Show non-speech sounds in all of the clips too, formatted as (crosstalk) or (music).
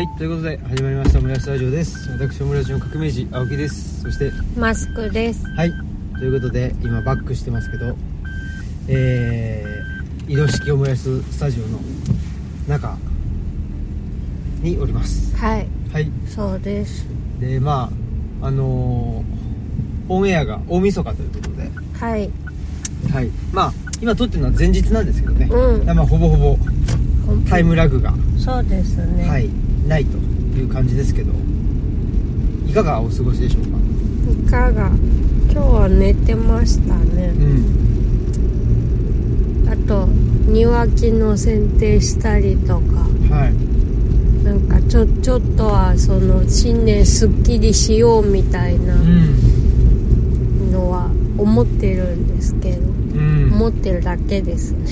はいということで始まりましたオムライスラジオです。私オムライスの革命児青木です。そしてマスクです。はいということで今バックしてますけどえー、移動式オムライススタジオの中におります。はい。はい。そうです。でまああのー、オンエアが大晦日ということで。はい。はい。まあ今撮ってるのは前日なんですけどね、うん。まあほぼほぼタイムラグが、そうですね。はいないという感じですけどいかがお過ごしでしょうか？いかが今日は寝てましたね。うん。あと庭木の剪定したりとか。はい。なんかちょちょっとはその新年すっきりしようみたいなうん。のは思ってるんですけどうん。思ってるだけですね。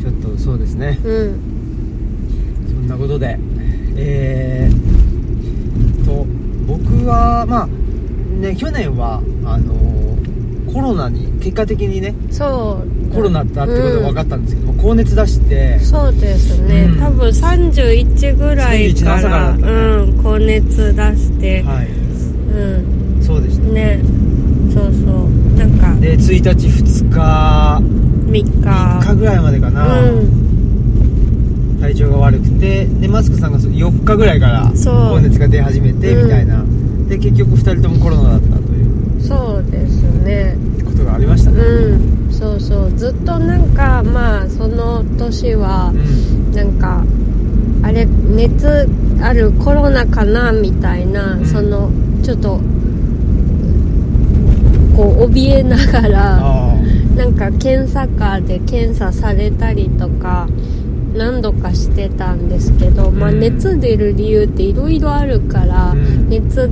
ちょっとそうですね。うん。そんなことでえー、と僕はまあね去年はあのコロナに結果的にねそう。コロナだってことが分かっったんですけども、高熱出してそうですね、うん。多分31ぐらい31のから。ねうん高熱出して、はい。うん。そうでした。ね。そうそう。なんか。で1日2日3日。3日ぐらいまでかな、うん体調が悪くてでマスクさんがそ4日ぐらいから高熱が出始めてうん。みたいな、で結局2人ともコロナだったという。そうですね。ことがありましたね。うん。そうそう。ずっとなんかまあその年はうん。なんかあれ熱あるコロナかなみたいな、うん。そのちょっとこう怯えながらあなんか検査カーで検査されたりとか何度かしてたんですけど、まあ、うん熱出る理由っていろいろあるから、うん。熱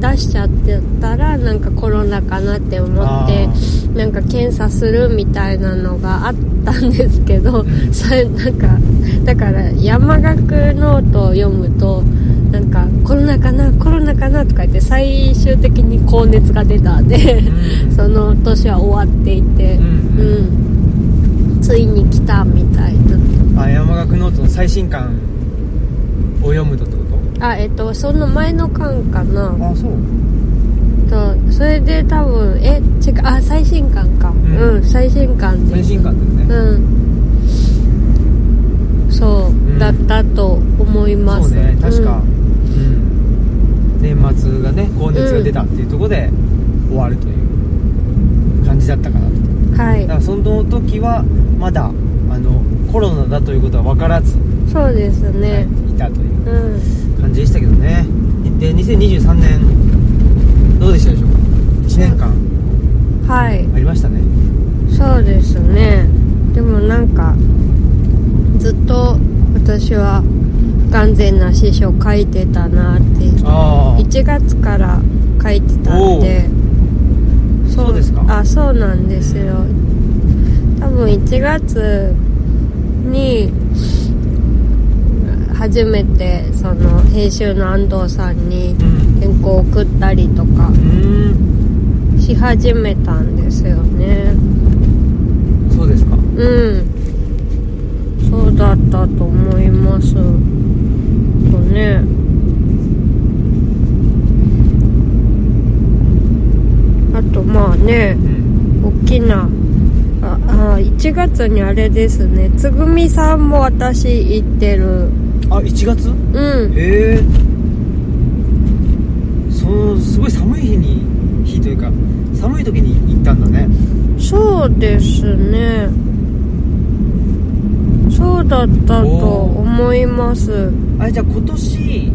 出しちゃってたらなんかコロナかなって思ってあなんか検査するみたいなのがあったんですけど、ん。それなんかだから山岳ノートを読むとなんかコロナかなコロナかなとか言って最終的に高熱が出たで、うん。その年は終わっていて、うん。うん。ついに来たみたいなあ山岳ノートの最新刊を読むとってこあえっとその前の巻かな。とあそう。とそれで多分え違うあ最新巻か。ん。うん、最新巻です。最新刊だよね、うん。そう、ん。だったと思います。そうね確か、ううん。年末がね高熱が出たっていうところで終わるという感じだったかなと。んはい。だからその時はまだコロナだということは分からず、そうですね、いたといううん感じでしたけどね。で2023年どうでしたでしょうか？1年間。はい。ありましたね。そうですね。でもなんかずっと私は不完全な師匠書いてたなってああ1月から書いてたんでそうですか？あそうなんですよ。多分1月に初めてその編集の安藤さんにうん。原稿を送ったりとかし始めたんですよね。そうですか。うん。そうだったと思いますとね。あとまあねうん。大きなああ1月にあれですね。つぐみさんも私行ってる。あ1月？うん。へえ。そのすごい寒い日に日というか寒い時に行ったんだね。そうですね。そうだったと思います。あれじゃあ今年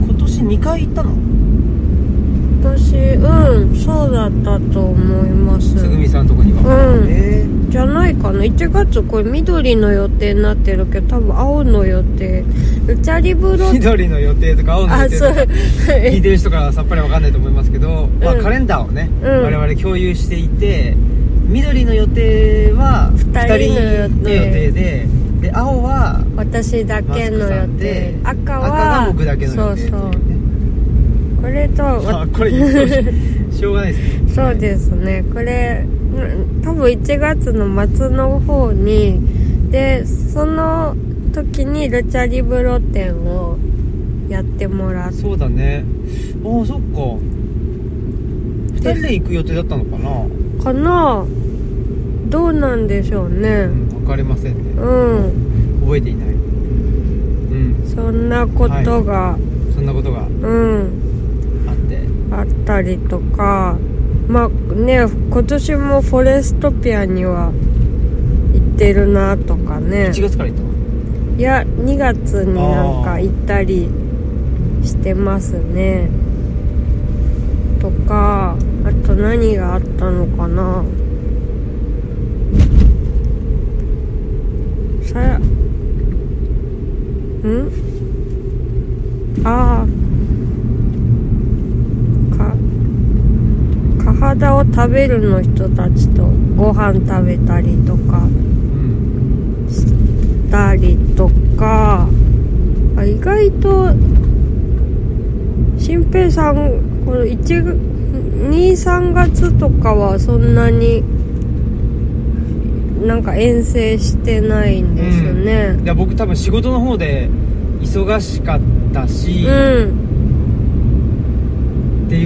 今年2回行ったの？私うんそうだったと思います。つぐみさんのとこには。うん。へじゃないかな。1月これ緑の予定になってるけど多分青の予定。うちゃり風え呂緑の予定とか青のあそう予定とか。聞いてる人からはさっぱりわかんないと思いますけど、まあ、うんカレンダーをね、うん。我々共有していて緑の予定は二人の予定でで青は私だけの予定。赤赤はが僕だけの予定そうそうこれとま (laughs) あこれしょうがないですね。そうですね。これうん多分1月の末の方にでその時にルチャリブロ展をやってもらっそうだね。ああそっか。2人で行く予定だったのかな？かな？どうなんでしょうね。うん分かりませんね。うん。覚えていない。うん。そんなことが、そんなことが。うんあったりとかまあね今年もフォレストピアには行ってるなとかね。1月から行ったの？いや2月になんか行ったりしてますね。とかあと何があったのかな。さん？ああかか肌を食べるの人たちとご飯食べたりとかうんたりとか。あ意外と新平さんこの23月とかはそんなになんか遠征してないんですね。いや僕多分仕事の方で忙しかったし、うん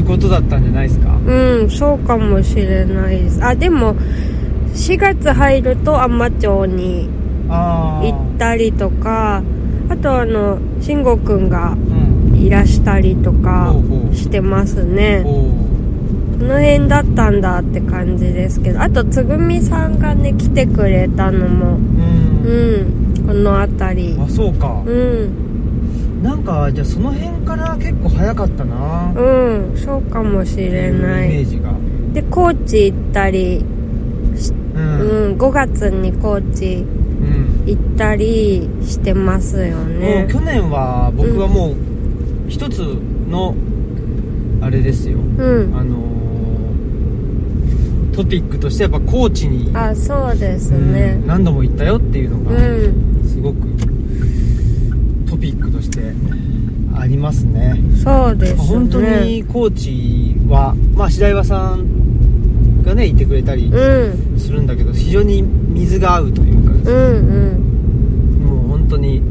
いうことだったんじゃないですか？うんそうかもしれないです。あでも4月入ると海士町に行ったりとかあとあの慎吾くんがうん。いらしたりとかしてますね。この辺だったんだって感じですけどあとつぐみさんがね来てくれたのもうん、うんこの辺り。あそうか。うんなんかじゃあその辺から結構早かったな。うんそうかもしれない。イメージが。で高知行ったりうん。うん5月に高知うん。行ったりしてますよもねう去年は僕はもう一つのあれですよ。うん。あのートピックとしてやっぱ高知にあそうですうんね何度も行ったよっていうのうがん。すごくトピックとしてありますね。そうですね。本当に高知はまあ白岩さんがねいてくれたりうん。するんだけど非常に水が合うというかですうねん。もう本当に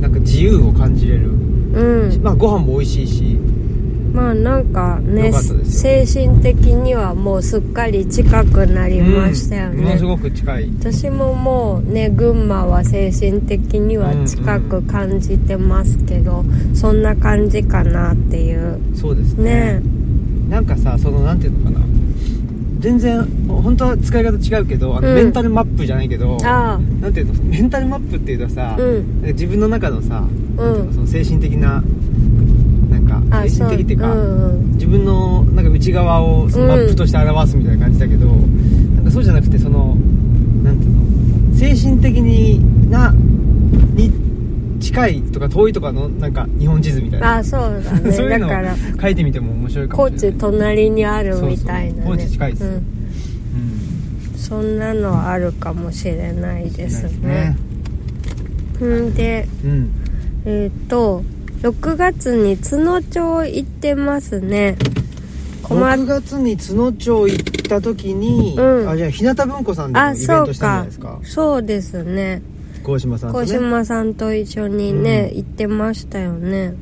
なんか自由を感じれる。うんうん。まあご飯も美味しいしまあなんかねよか精神的にはもうすっかり近くなりましたよね、うん。ものすごく近い。私ももうね群馬は精神的には近く感じてますけど、そんな感じかなっていう。そうですね。ね。なんかさそのなんていうのかな。全然本当は使い方違うけどあの、うん。メンタルマップじゃないけどあなんていうのメンタルマップっていうとさ、あうん。自分の中のさ、うん。その精神的なあ精神的っていうかうんうん。自分のなんか内側をそのマップとして表すみたいな感じだけど、なんかそうじゃなくてそのなんていうの精神的になに近いとか遠いとかのなんか日本地図みたいな。あそうだね。(laughs) そういうのをだから書いてみても面白いかも高しれない。知隣にあるみたいなね。そうそう高知近いです。うん、うん。そんなのはあるかもしれないですね。ん。でうん。えっ、と6月に津野町行ってますね。困っ6月に津野町行った時に、うん。あじゃあ日向文庫さんでもあイベンそうトしたんじゃなかいですか？そうですね。鴻島さんとね。小島さんと一緒にね、う行ってましたよね。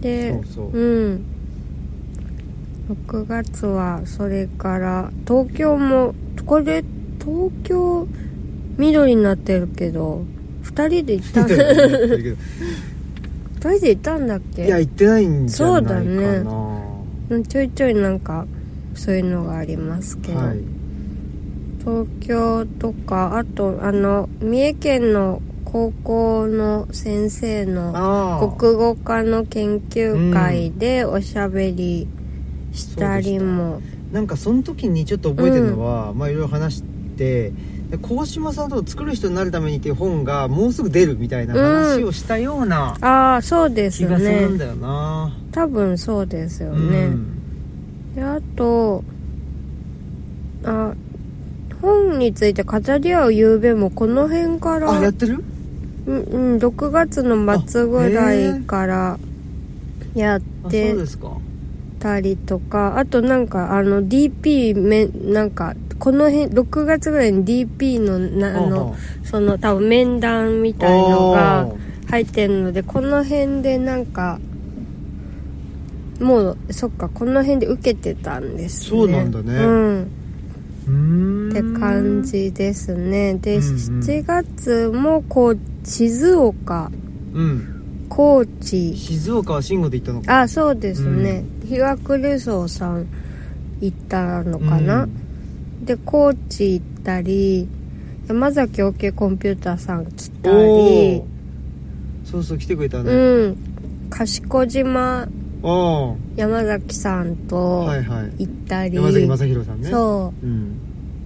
でそうそう。うん。6月はそれから東京もこれ東京緑になってるけど2人で行ったんみたいなこと言ってるけど2人で行ったんだっけ？いや行ってないんじゃないかな。そうだうんちょいちょいなんかそういうのがありますけど、はい。東京とかあとあの三重県の高校の先生の国語科の研究会でおしゃべりしたりも、なんかその時にちょっと覚えてるのは、まあいろいろ話してで鴻島さんと作る人になるためにっていう本がもうすぐ出るみたいな話をしたようなああそうです気がするんねだよな、多分そうですようね、ん。であとあ本について語り合う夕べもこの辺かあらやってる？うんうん、6月の末ぐらいからやっあてたりとかあとなんかあの DP めなんかこの辺6月ぐらいに DP のなあのその多分面談みたいのが入ってるのでこの辺でなんかもうそっかこの辺で受けてたんですね。そうなんだね。うん。って感じですね。で、うんうん。7月もこう静岡うん。高知。静岡は慎吾で行ったのか。あそうですね、日学レソーさん行ったのかな、うんで高知行ったり山崎 OK コンピューターさん来たおりー。そうそう来てくれたね。うん。賢島あ山崎さんあとはいはい。行ったり、山崎正弘さんね。そう。うん。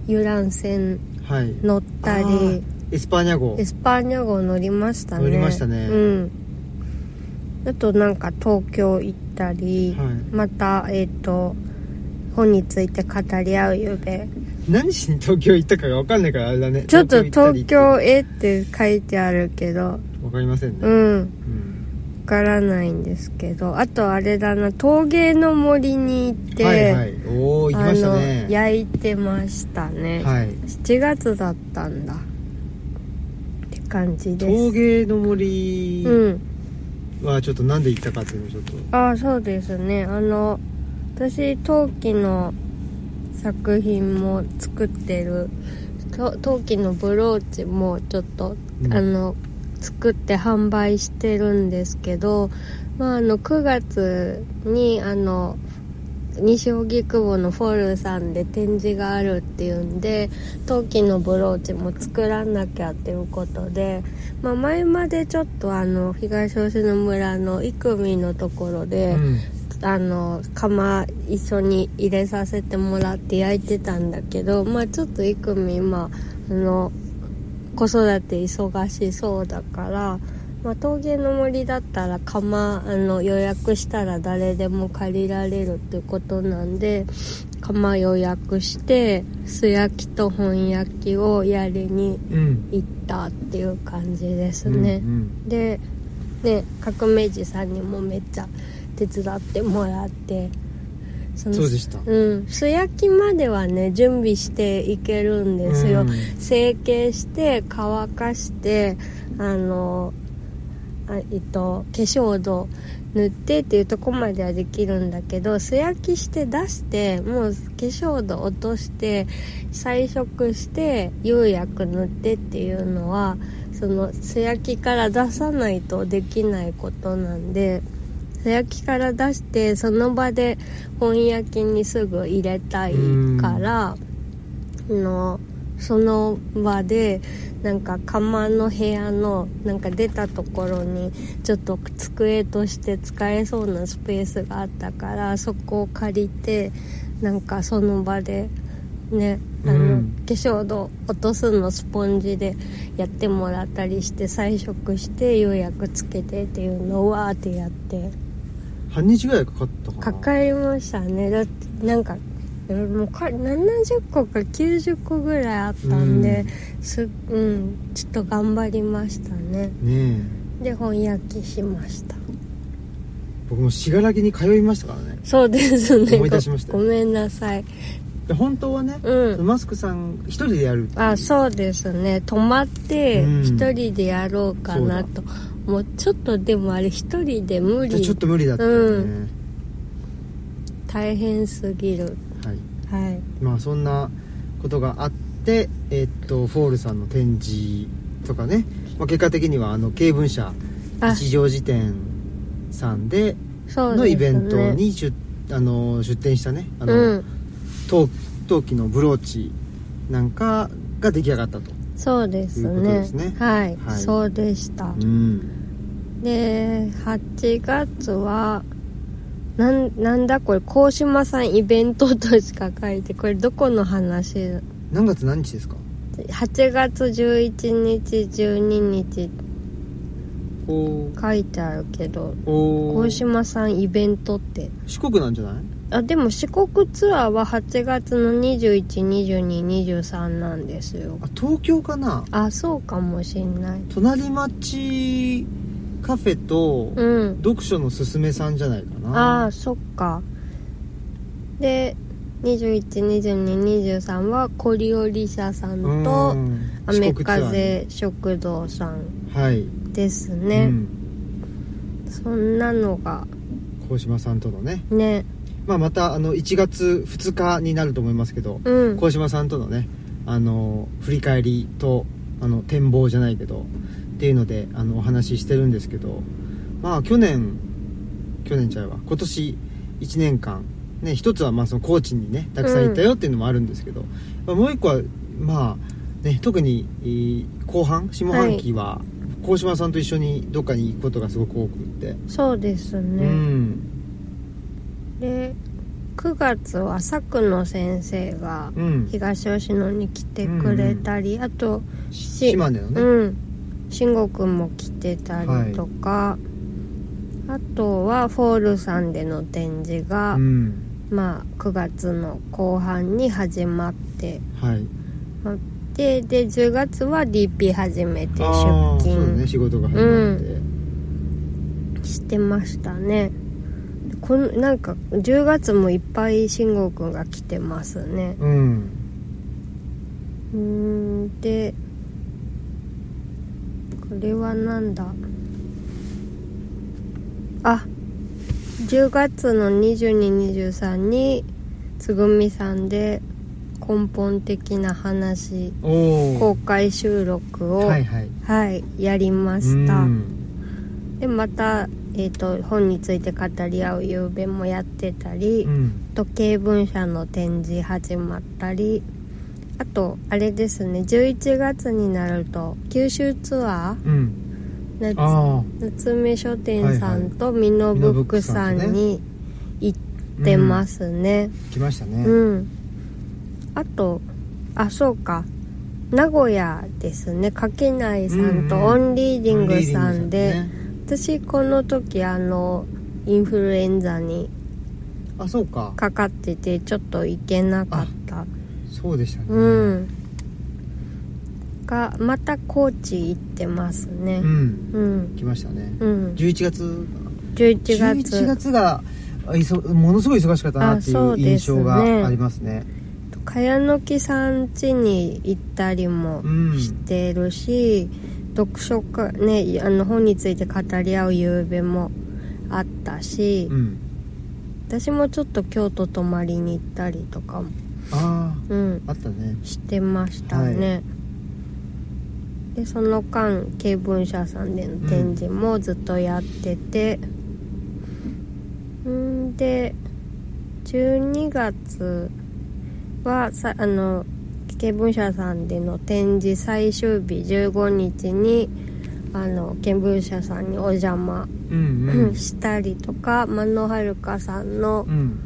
遊覧船はい。乗ったありー。エスパーニャ号。エスパーニャ号乗りましたね。乗りましたね。うん。あとなんか東京行ったり、はい。またえっ、と本について語り合うゆべ何しに東京行ったかが分かんないからあれだね。ちょっと東京へって書いてあるけど。分かりませんね。うん。うん。わからないんですけど。あとあれだな。陶芸の森に行って、はいはい。おお行きましたね。焼いてましたね、はい。7月だったんだ。って感じです。陶芸の森うん。はちょっとなんで行ったかっていうのをちょっと。ああそうですね。あの私陶器の作品も作ってる。と陶器のブローチもちょっと、うん。あの作って販売してるんですけど、まあ、あの9月にあの西荻窪のフォルさんで展示があるっていうんで陶器のブローチも作らなきゃっていうことで、まあ、前までちょっとあの東吉野村の生見のところで、うんあの釜一緒に入れさせてもらって焼いてたんだけどまあちょっと生見今あの子育て忙しそうだから、まあ、陶芸の森だったら釜あの予約したら誰でも借りられるってことなんで釜予約して素焼きと本焼きをやりにうん行ったっていう感じですね。うんでね革命児さんにもめっちゃ手伝ってもらってそのそうでした。うん。素焼きまではね準備していけるんですよ、うん。成形して乾かしてあのあえっと化粧土塗ってっていうとこまではできるんだけど素焼きして出してもう化粧土落として彩色して釉薬塗ってっていうのはその素焼きから出さないとできないことなんで素焼きから出してその場で本焼きにすぐ入れたいからあのその場でなんか釜の部屋のなんか出たところにちょっと机として使えそうなスペースがあったからそこを借りてなんかその場でねあの、うん。化粧土落とすのスポンジでやってもらったりして彩色して釉薬つけてっていうのをわーってやって半日ぐらいかかったかな。かかりましたね。だってなんかえもうか70個か90個ぐらいあったんで、すうんちょっと頑張りましたね。ねえ。で本焼きしました。僕も信楽に通いましたからね。そうですね。思い出しましたごごめんなさいで本当はね、うん。マスクさん一人でやるあそうですね。泊まってうん。一人でやろうかなと、もうちょっとでもあれ一人で無理。ちょっと無理だったよね、うん。大変すぎる。はい。はい。まあそんなことがあってえっとフォールさんの展示とかね、まあ、結果的にはあの経文社あ。一条辞典さんでのイベントに出,、あの出展したね。あの、うん陶陶器のブローチなんかが出来上がったと。そうですね。ですね。はい、はい。そうでした。うん。で8月はなんなんだこれ高島さんイベントとしか書いてこれどこの話？何月何日ですか？8月11日12日。書いてあるけどおー。高島さんイベントって。四国なんじゃない？あでも四国ツアーは8月の212223なんですよ。あ東京かな？あそうかもしんない。隣町カフェとうん。読書のすすめさんじゃないかあな。あそっか。で212223はコリオリ社さんとアー風食堂さんにはい、ですうね、ん、そんなのが鴻島さんとのね、ねまあ、またあの1月2日になると思いますけどうん。鴻島さんとのねあの振り返りとあの展望じゃないけどっていうのであのお話ししてるんですけどまあ去年去年ちゃうわ。今年1年間ね一つはまあその高知にねたくさん行ったよっていうのもあるんですけど、まあもう一個はまあね特にえー後半下半期は鴻島さんと一緒にどっかに行くことがすごく多くって、そうですうね、んで9月は佐久野先生がうん。東吉野に来てくれたり、あとし島根のね、うん。慎吾くんも来てたりとか、あとはフォールさんでの展示が、うん。まあ9月の後半に始まって。はい。でで10月は DP 始めて出勤。ね。仕事が始まって、してましたねこんなんか10月もいっぱい慎吾くんが来てますね。うん。うーんでこれはなんだ？あ10月の2223につぐみさんで根本的な話公開収録をはいはい。はいやりました。うん。でまた、えー、と本について語り合う夕べもやってたり、うん。時計文社の展示始まったりあとあれですね11月になると九州ツアうん。ー夏あ夏目書店さんとミノブックさんに行ってますね。あ来ましたね、うん、あとあそうか。名古屋ですね。垣内さんとうんうん。オンリーディングさんで、さんね私この時あのインフルエンザにあそうか。かかっててちょっと行けなかった。そうでしたね。うん。がまた高知行ってますね。うん。うん。来ましたね。うん。11月11月。11月があいそものすごい忙しかったなっていう印象がありますね。茅野木さん家に行ったりもうん。してるし、読書会ねあの本について語り合う夕べもあったし、うん。私もちょっと京都泊まりに行ったりとかも、あうん、ああったね。してましたね、でその間経文社さんでの展示もずっとやっててうんで12月はさあの経文社さんでの展示最終日15日にあの見聞社さんにお邪魔うんうん。(laughs) したりとか真野遥さんのうん。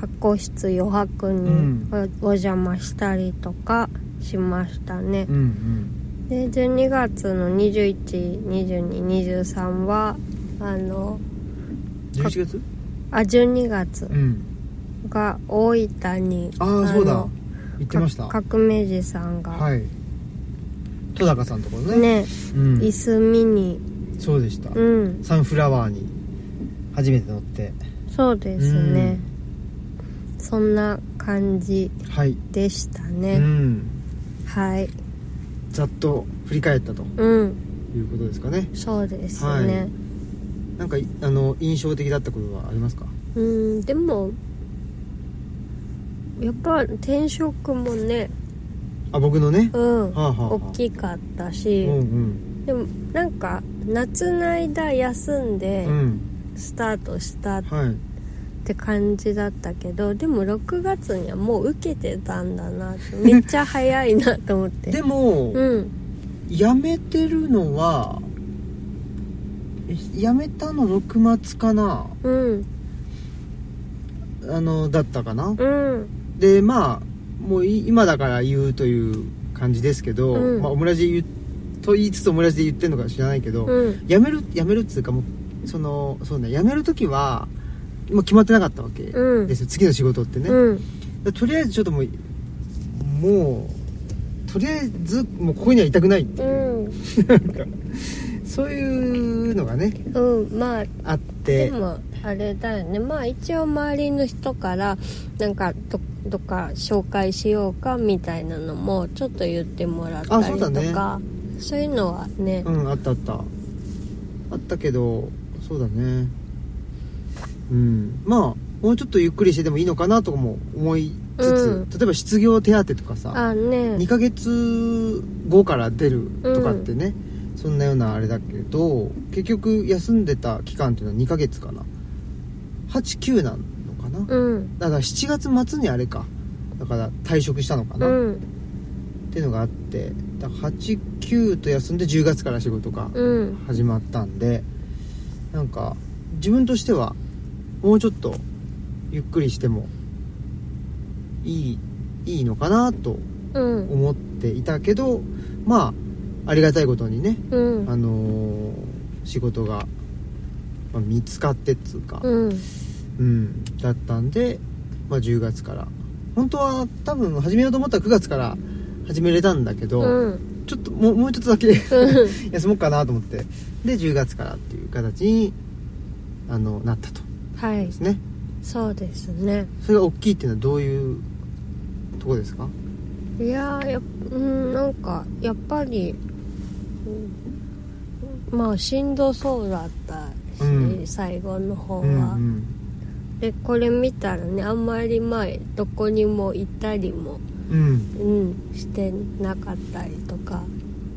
発酵室余白にうん。おお邪魔したりとかしましたね。うんうん。で12月の212223はあの11月？あ12月うん。が大分にああそうだ。の言ってました？か革命児さんが、はい。戸高さんところね。ね。うん。椅子見に。そうでした。うん。サンフラワーに初めて乗って。そうですね。そんな感じはい、でしたうね、ん。はい。ざっと振り返ったと。うん。いうことですかね。そうですはい。ね、なんかいあの印象的だったことはありますか？うんでもやっぱ転職もねあ僕のね？うん。はあはあはあ。大きかったし、うんでもなんか夏の間休んでうん。うんスタートしたっはい。て感じだったけどでも6月にはもう受けてたんだなめっちゃ早いなと思って。でも、うん。辞めてるのはえ辞めたの6月かなうん。あのだったかなうんでまあもうい今だから言うという感じですけど、うん。まあ、オムラジと言いつつオムラジで言ってるのか知らないけど、うん。辞める辞めるっつうかもうそのそうね辞める時はもう決まってなかったわけうん。ですよ、次の仕事ってね、とりあえずちょっともうもうとりあえずもうここにはいたくないっていう、うん。(laughs) そういうのがねうんまああって。でもあれだよね。まあ一応周りの人からなんかっか紹介しようかみたいなのもちょっと言ってもらったありとそうだね。かそういうのはねうんあったあった。あったけどそうだね。うん。まあもうちょっとゆっくりしてでもいいのかなとかも思いつつ、うん。例えば失業手当とかさあね。2ヶ月後から出るとかってね、そんなようなあれだけど結局休んでた期間っていうのは2ヶ月かな。89なのかな、うん。だから7月末にあれか。だから退職したのかな、っうん。ていうのがあって。だから89と休んで10月から仕事がうん。始まったんで。なんか自分としてはもうちょっとゆっくりしてもいいいいのかなとうん。思っていたけどまあありがたいことにね、うん。あのー仕事が、まあ見つかってっつうか、うんうん、だったんで、まあ、10月から。本当は多分始めようと思ったら9月から始めれたんだけど、うん。ちょっともうもうちょっとだけうん。(laughs) 休もうかなと思って。で10月からっていう形にあのなったと。はい。ですね。そうですね。それが大きいっていうのはどういうとこですか？いやーやっうんなんかやっぱり、うんまあしんどそうだったし、うん。最後の方は、うんうんでこれ見たらねあんまり前どこにも行ったりも、うん。うん、してなかったりとか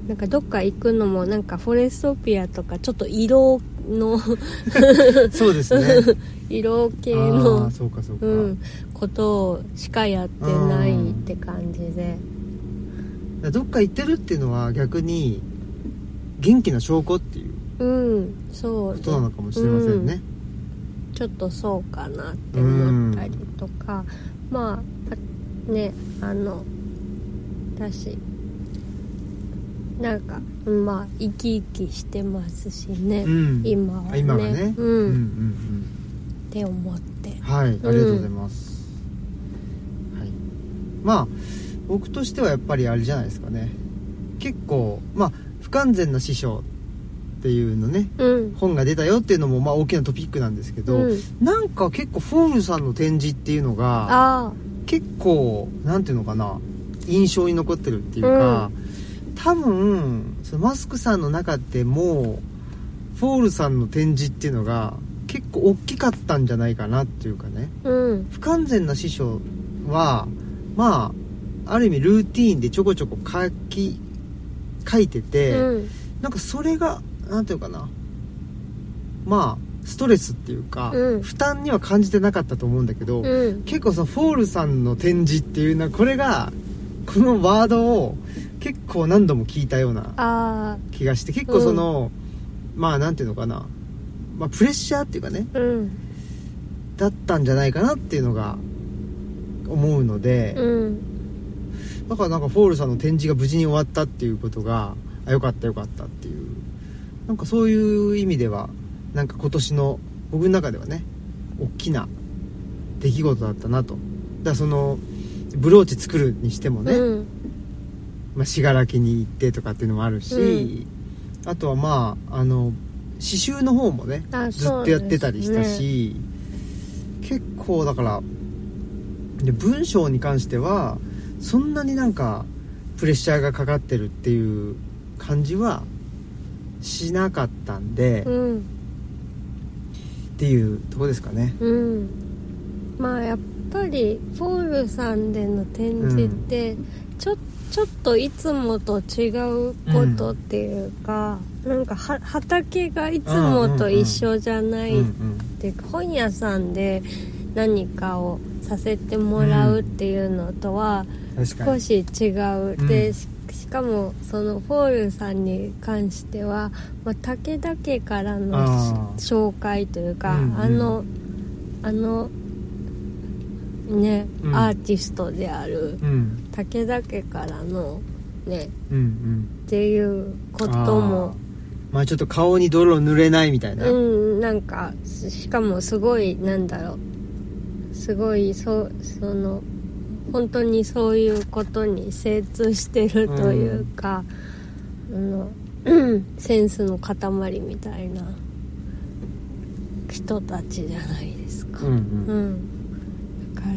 なんかどっか行くのもなんかフォレストピアとかちょっと色の (laughs) そうですね。(laughs) 色系のそうかそうか、うん、ことをしかやってないって感じで。どっか行ってるっていうのは逆に元気な証拠っていううんそう。ことなのかもしれませんね、ちょっとそうかなって思ったりとか、まああねあの私なんかまあ生き生きしてますしね、うん。今はね。あ今がね、うん。うんうんって思って。うん。はいありがとうございます、はい。まあ僕としてはやっぱりあれじゃないですかね。結構まあ不完全な師匠っていうのねうん。本が出たよっていうのもまあ大きなトピックなんですけど、うん。なんか結構フォールさんの展示っていうのがあ結構なんていうのかな印象に残ってるっていうか、多分そのマスクさんの中でもフォールさんの展示っていうのが結構大きかったんじゃないかなっていうかね。あうん。不完全な師匠はまあある意味ルーティーンでちょこちょこ書き書いてて、うん。なんかそれがなんていうのかな。まあストレスっていうか、うん。負担には感じてなかったと思うんだけど、うん。結構そのフォールさんの展示っていうのはこれがこのワードを結構何度も聞いたようなあ気がして結構その、まあなんていうのかな、まあ、プレッシャーっていうかね。だったんじゃないかなっていうのが思うので、うん。だからなんかフォールさんの展示が無事に終わったっていうことがあよかったよかったっていうなんかそういう意味ではなんか今年の僕の中ではね大きな出来事だったなと。だからそのブローチ作るにしてもね、うん。まあ、信楽に行ってとかっていうのもあるし、あとはまああの刺繍の方もねあずっとやってたりしたし、結構だからで文章に関してはそんなになんかプレッシャーがかかってるっていう感じはしなかったんで、っうん。ていうとこですかね。うん。まあやっぱりフォールさんでの展示ってちょ,、ちょっといつもと違うことっていうか、なんかは畑がいつもと一緒じゃないっうんうんていうか、本屋さんで何かをさせてもらうっていうのとは少し違う、うん。でししかもそのフォールさんに関しては、まあ、武田家からの紹介というか、うんうん。あのあのね、うん。アーティストであるうん。武田家からのねうんうん。っていうこともまあちょっと顔に泥塗れないみたいな、うんなんかししかもすごいなんだろう。すごいそその本当にそういうことに精通してるというか、あのうんセンスの塊みたいな人たちじゃないですか。うんううん。んだか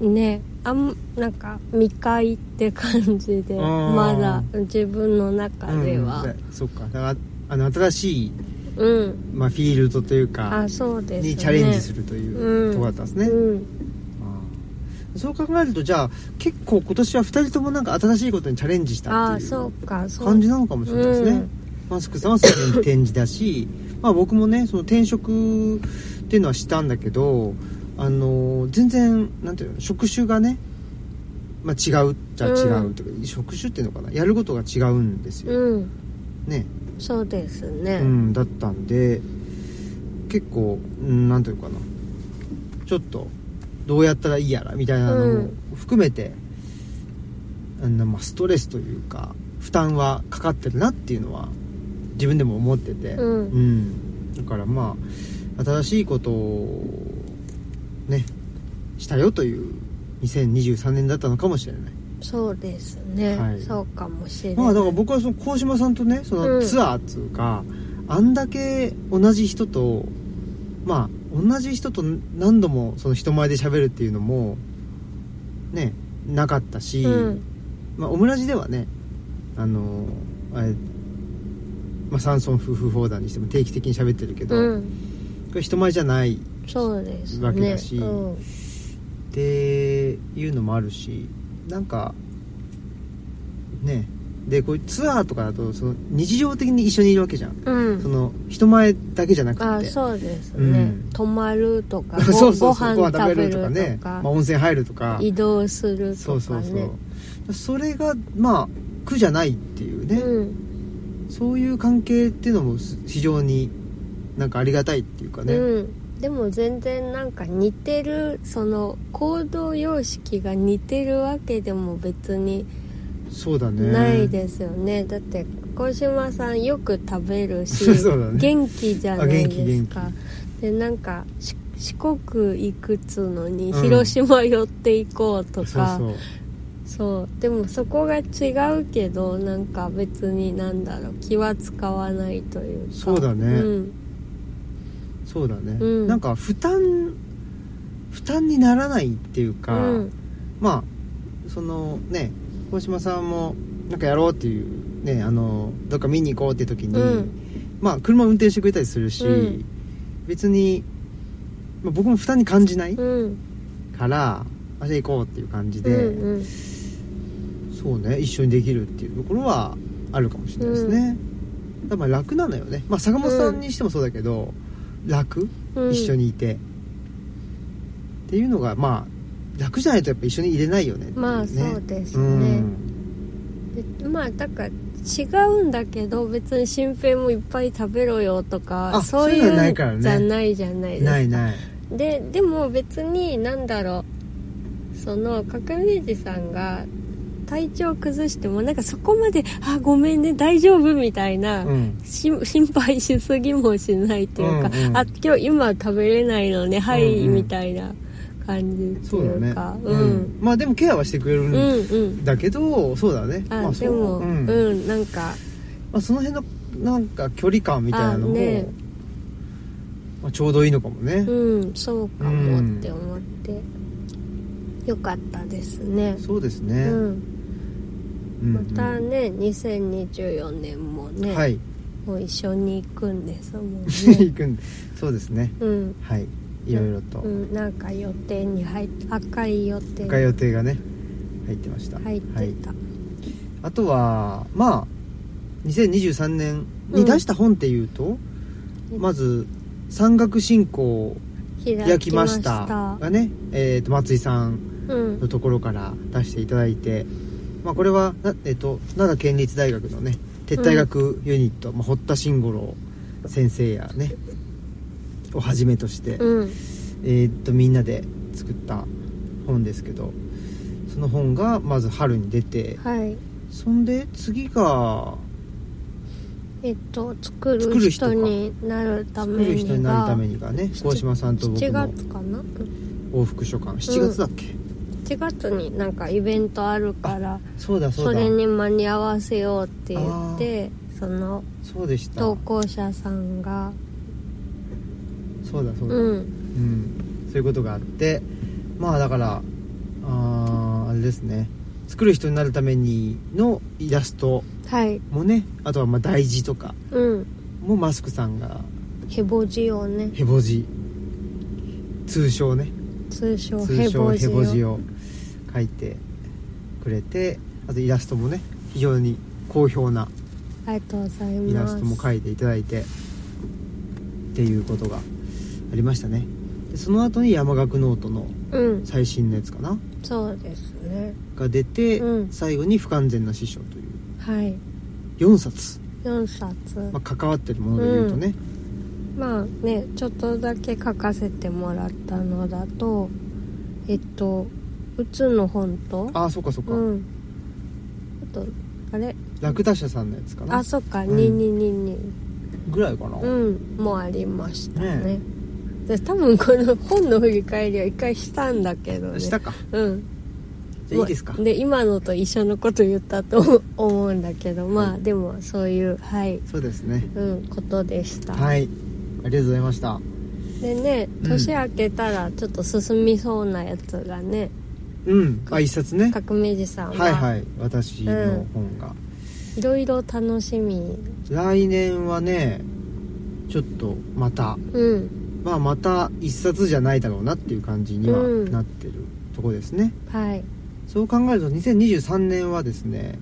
らねあんなんか未開って感じでまだ自分の中では。うんそっか。だからあの新しい、うん、まあ、フィールドというかあそうですね。にチャレンジするといううん。ところだったんですね、うん。あーそう考えるとじゃあ結構今年は2人ともなんか新しいことにチャレンジしたっていう感じなのかもしれないですね、うん。マスクさんはそういう展示だし (laughs) まあ僕もねその転職っていうのはしたんだけどあのー全然なんていうの職種がね、まあ、違うじゃ違うというか、職種っていうのかなやることが違うんですよ、うん。ね。そうですね。うん、だったんで結構、うん、なんていうのかな。ちょっとどうやったらいいやらみたいなのも含めて、あのまあ、ストレスというか負担はかかってるなっていうのは自分でも思ってて、うん。うん。だからまあ新しいことをねしたよという2023年だったのかもしれない。そうですね、はい。そうかもしれない。まあだから僕はその鴻島さんとねそのうん。ツアーっつうか、あんだけ同じ人とまあ同じ人と何度もその人前で喋るっていうのもねなかったし、うん。まあ、オムラジではねあのあれ、まあ、山村夫婦砲弾にしても定期的に喋ってるけど、うん。これ人前じゃないそうですね。わけだしうん。っていうのもあるしなんかねでこういうツアーとかだとその日常的に一緒にいるわけじゃん。うん。その人前だけじゃなくて。あそうですね、うん。泊まるとか (laughs) そうそうそう。ご飯食べるとか。ね、まあ、温泉入るとか。移動するとかね。そうそうそう。それがまあ苦じゃないっていうね、うん。そういう関係っていうのも非常になんかありがたいっていうかね、うん、でも全然なんか似てるその行動様式が似てるわけでも別にそうだね。ないですよね。だって小島さんよく食べるし (laughs) ね。元気じゃないですか。でなんかし四国行くっつうのにうん。広島寄っていこうとか、そうそう。そう。でもそこが違うけどなんか別になんだろう気は使わないというか。そうだね。うん。そうだね、うん。なんか負担負担にならないっていうか、うん。まあそのね大島さんもなんかやろうっていうねあのどっか見に行こうって時に、うん。まあ車運転してくれたりするし、うん。別に、まあ、僕も負担に感じないうん。から、あじゃあ行こうっていう感じで、うんうん。そうね一緒にできるっていうところはあるかもしれないですね、だからまあ楽なのよね。まあ坂本さんにしてもそうだけど、楽、うん。一緒にいて。っていうのがまあ楽じゃないとやっぱ一緒にいれないよね。まあそうですね。うん。でまあだから違うんだけど別に新平もいっぱい食べろよとかあそういそうのじゃないじゃないですか。ないない。ででも別になんだろうその革命児さんが体調崩してもなんかそこまで「あごめんね大丈夫」みたいな、うん。し心配しすぎもしないっていうか「うんうん。あ今日今食べれないのねはい」うんうん。みたいな感じってそうだね。いうかうん。まあでもケアはしてくれるうんんうんだけど、そうだね。あ、まあ、そうでも、ううんん、なんか。まあ、その辺のなんか距離感みたいなのも、あね。まあ、ちょうどいいのかもね、うんそうかもって思って、よかったですね。そうですね、うん。うんまたね2024年もね、はい。もう一緒に行くんですもん (laughs) 行ねくんそうですね。うん。はいいろいろと、うん、なんか予定に入っ赤い予定。赤い予定がね入ってました。入ってはい、た、あとはまあ2023年に出した本っていうと、うん。まず「山岳信仰開開きました」がね、えー、と松井さんうん。のところから出していただいて、まあ、これは、なえっと灘県立大学のね撤退学ユニット、まあ、堀田慎五郎先生やねをはじめとして、うん。えーっとみんなで作った本ですけどその本がまず春に出てはい。そんで次がえっと作る人になるた作めにる人になるためににがね鴻島さんと僕7の月かな？往復書簡7月だっけ、7月になんかイベントあるからそうだそだ。そうれに間に合わせようって言ってその投稿者さんがそうだそうだ、ううん。んそういうことがあってまあだからあーあれですね。作る人になるためにのイラストはい。もねあとはまあ大字とかうん。もマスクさんがヘボジをね。ヘボ字通称ね。通称ヘ通称ボジヘボ字をを書いてくれてあとイラストもね非常に好評なありがとうございます。イラストも描いていただいてっていうことがありましたね。でその後に山岳ノートのうん。最新のやつかな？そうですね。が出て、うん。最後に「不完全な師匠」という。はい。4冊、4冊。まあ、関わってるもので言うとね、まあねちょっとだけ書かせてもらったのだとえっとうつの本とああそうかそうか、うん。あとあれ？ラクダ社さんのやつかな。あそっか、うん。2222ぐらいかな、うん。もありましたね。ねで多分この本の振り返りは一回したんだけどね。したか。うん。じゃあいいですか？で今のと一緒のこと言ったと思うんだけどまあ、はいでもそういうはい。そうですね。うんことでした。はい。ありがとうございました。でねうん。年明けたらちょっと進みそうなやつがねうん。あ一冊ね。革命児さんは、はいはい。私の本が、いろいろ楽しみ。来年はねちょっとまたうんまあまた一冊じゃないだろうなっていう感じにはうん。なってるとこですね、はい。そう考えると2023年はですね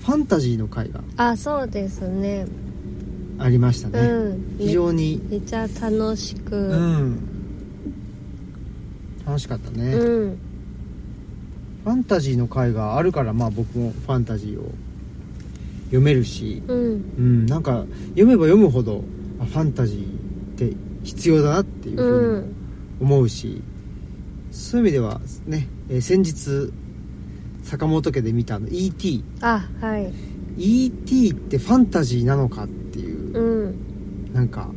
ファンタジーの回があそうですね。ありましたね、うん。非常にめっちゃ楽しく。うん。楽しかったね、うん。ファンタジーの回があるからまあ僕もファンタジーを読めるし。うん。うん。なんか読めば読むほどあファンタジー必要だなっていうふううにん。思うし、そういう意味ではね、えー先日坂本家で見たあの E.T. あはい。E.T. ってファンタジーなのかっていう、うん。なんか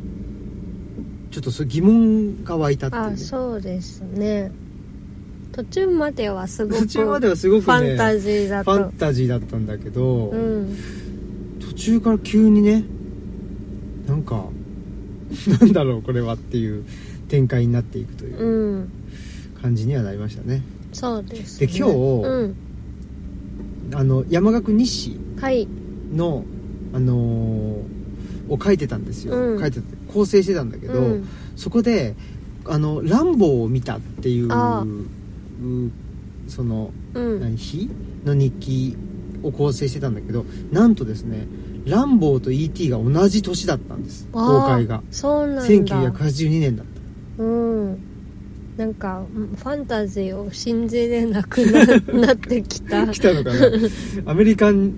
ちょっとそう疑問が湧いたっていう、ね、あそうですね。途中まではすごく途中まではすごくねファンタジーだと。ファンタジーだったんだけど、うん。途中から急にねなんか (laughs) なんだろうこれはっていう展開になっていくといううん。感じにはなりましたね、そうです、で今日うん。あの山岳日誌はい。のあのーを書いてたんですよ、うん。書いてて構成してたんだけど、うん。そこであのランボーを見たっていうその、うん。何日の日記を構成してたんだけどなんとですねランボーと E.T. が同じ年だったんです。公開が。そうなんだ。1982年だった。うん。なんかうんファンタジーを信じれなくななってきた。(laughs) 来たのかな？アメリカン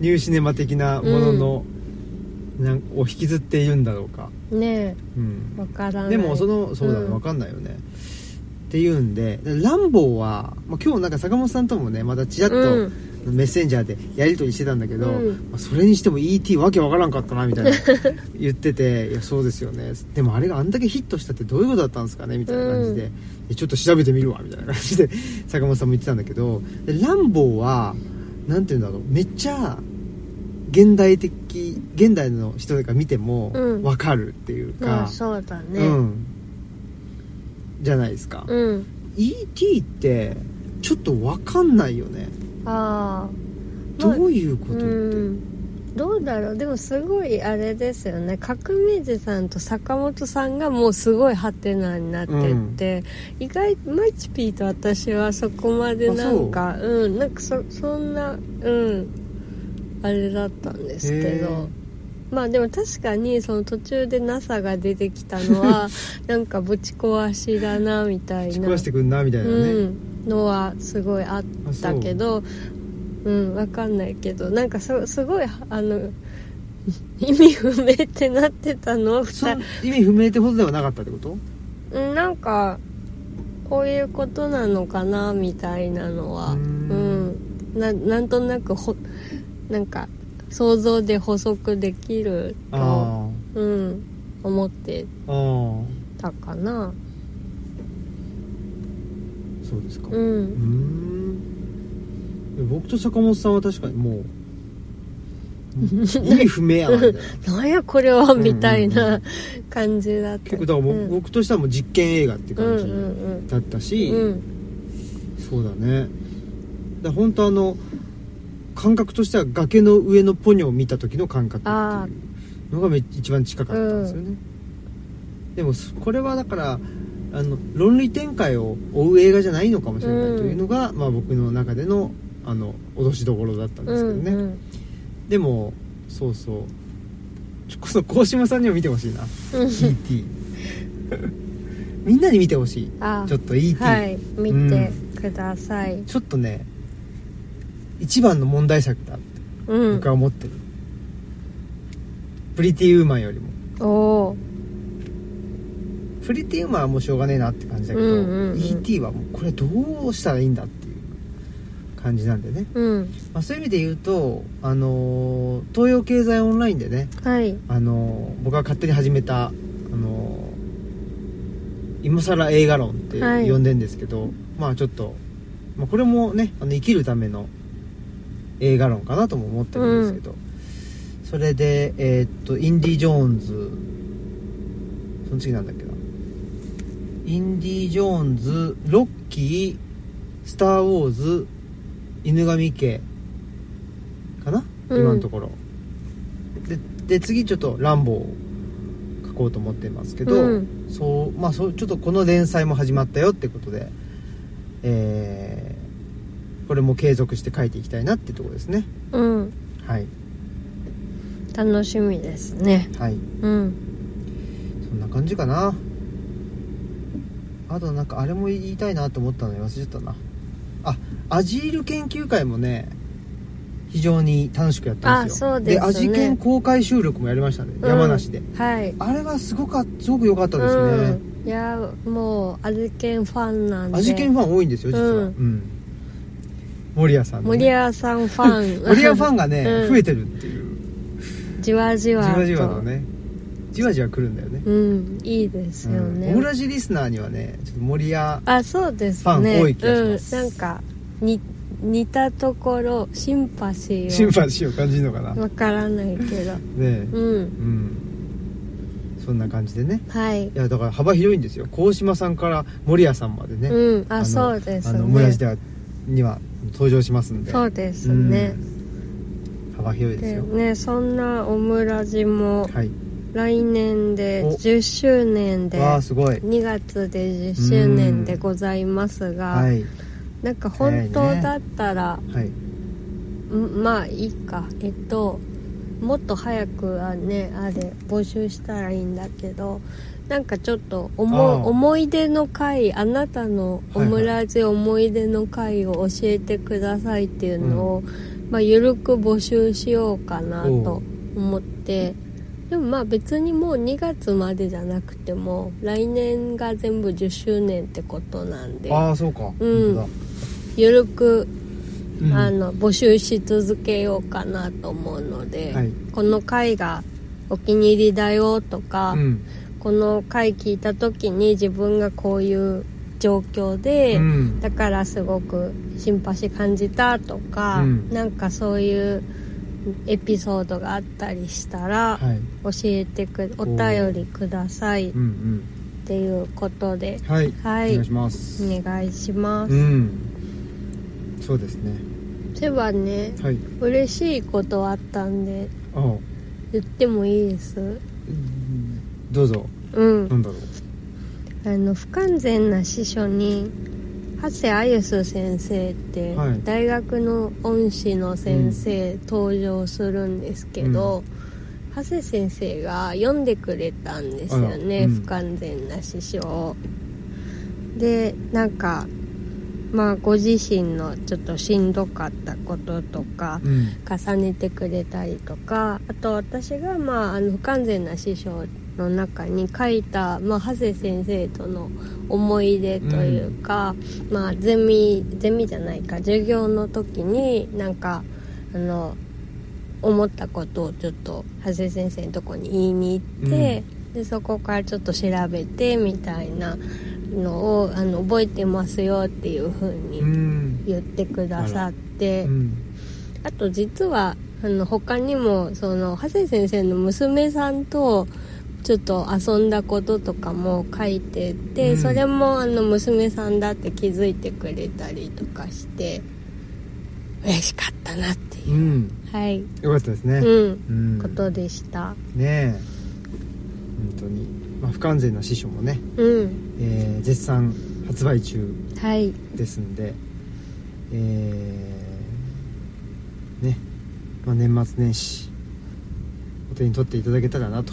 ニューシネマ的なものの、なんを引きずっているんだろうか、ねうん。えわからない。でもそのそうだね、ん。分かんないよね。っていうんででランボーは、まあ、今日なんか坂本さんともねまたちらっとうんメッセンジャーでやり取りしてたんだけど、うん。まあ、それにしても ET わけわからんかったなみたいな (laughs) 言ってて「いやそうですよね」でもあれがあんだけヒットしたってどういうことだったんですかねみたいな感じで、うん。えちょっと調べてみるわみたいな感じで (laughs) 坂本さんも言ってたんだけどでランボーはなんて言うんだろうめっちゃ現代的現代の人が見てもうん。わかるっていうか、まあそうだね。うん。じゃないですか、うん。ET ってちょっとわかんないよねああどういうことって、うん。どうだろう。でもすごいあれですよね。革命児さんと坂本さんがもうすごいハテナになってって、意外マイチピーと私はそこまでなんかう。ん。なんかそそんなうん。あれだったんですけへどー。まあでも確かにその途中で NASA が出てきたのは (laughs) なんかぶち壊しだなみたいな。ち壊してくんなみたいなね、うん、のはすごいあったけどう。んわかんないけどなんかすすごいあの (laughs) 意味不明ってなってたの？意味不明ってことではなかったってこと？うんなんかこういうことなのかなみたいなのは。ううん。ん。ななんとなくほなんか想像で補足できると、あうん、思ってたかなそうですか。ううんん。僕と坂本さんは確かにもう (laughs) 意味不明やな。なやこれはみたいうんうんな感じだった。結構だから僕,、うん。僕としてはもう実験映画ってうん感うん。じだったし、うん。うんそうだね。だ本当あの感覚としては崖の上のポニョを見た時の感覚ってあいうのがめ一番近かったんですよね、でもそこれはだからあの論理展開を追う映画じゃないのかもしれないというのが、まあ、僕の中でのあの脅しどころだったんですけどね、うんでもそうそう。ちょこそ鴻島さんにも見てほしいな。うん。E.T. みんなに見てほしい。あちょっと E.T. はい。見てください。ちょっとね一番の問題作だってうん。僕は思ってる、プリティウーマンよりも。おおプリティウーマンはもうしょうがねえなって感じだけど、うんうんうん。E.T. はもうこれどうしたらいいんだっていう感じなんでね、うん。まあ、そういう意味で言うとあのー東洋経済オンラインでねはい。あの僕が勝手に始めた、あの今更映画論ってはい。呼んでんですけど、まあちょっと、まあ、これもねあの生きるための映画論かなとも思ってるんですけど、それでえーっとインディ・ジョーンズその次なんだっけなインディ・ジョーンズロッキースター・ウォーズ犬神家かな、うん。今のところ。でで次ちょっと「ランボー」を書こうと思ってますけど、うん。そうまあそうちょっとこの連載も始まったよってことでえーこれも継続して書いていきたいなってところですね。うん。はい。楽しみですね。はい。うん。そんな感じかなあとなんかあれも言いたいなと思ったのに忘れちゃったな。あアジール研究会もね非常に楽しくやったんですよ。あそうですね。アジケン公開収録もやりましたね、山梨で。はい。あれがすごかすごく良かったですね、うん、いやもうアジケンファンなんで。アジケンファン多いんですよ実は。ううん。ん、森谷さんのね、森谷さんファン。(laughs) 森谷ファンがね、(laughs) うん。増えてるっていう。じわじわと。じわじわとねじわじわ来るんだよね。うんいいですよね、うん。オムラジリスナーにはねちょっと森谷あそうですね。ファン多い気がします。うん、なんかに似たところシンパシーを。シンパシーを感じるのかな。ねわからないけど。え。うん。うん。そんな感じでね。はい。いやだから幅広いんですよ。鴻島さんから森谷さんまでね、うん。あのそうですあのオムラねジではには登場しますんで。そうですね、うん。幅広いですでよねそんなオムラジもはい来年でお。10周年でわあすごい。2月で10周年でございますが、はい。なんか本当だったら、はい。んまあいいか。えっともっと早くはねあれ募集したらいいんだけどなんかちょっと思思い出の回あなたのオムラジ思い出の回を教えてくださいっていうのを、まあ、ゆるく募集しようかなと思ってでもまあ別にもう2月までじゃなくても来年が全部10周年ってことなんで。ああそうか、うん。本ゆるくうん。あの募集し続けようかなと思うので、はい。この回がお気に入りだよとか、うん。この回聞いた時に自分がこういう状況で、うん。だからすごくシンパシー感じたとか、うん。なんかそういうエピソードがあったりしたら、はい。教えてくお便りくださいっうんうん。ていうことで。はい、はい。お願いします。お願いします、うん。そうですね。そういえばねはい。嬉しいことあったんで言ってもいいです？うんどうぞ。うん。なんだろう。あの不完全な司書に長谷あゆす先生って、はい。大学の恩師の先生、登場するんですけど、長谷先生が読んでくれたんですよね、うん。不完全な師匠。をでなんかまあご自身のちょっとしんどかったこととか、うん。重ねてくれたりとかあと私が、まあ、あの不完全な師匠の中に書いた、まあ、長谷先生との思い出というか、まあ、ゼミゼミじゃないか授業の時になんかあの思ったことをちょっと長谷先生のとこに言いに行って、でそこからちょっと調べてみたいなのをあの覚えてますよっていう風うにん。言ってくださって、うん。あと実はあの他にもその長谷先生の娘さんとちょっと遊んだこととかも書いてて、うん。それもあの娘さんだって気づいてくれたりとかして嬉しかったなっていう。う、ん。はい、よかったですね。うん。うん。ことでした。ねえ。本当に、まあ、不完全な師匠もね、うん。えー絶賛発売中はい。ですんで。えーね、まあ、年末年始お手に取っていただけたらなと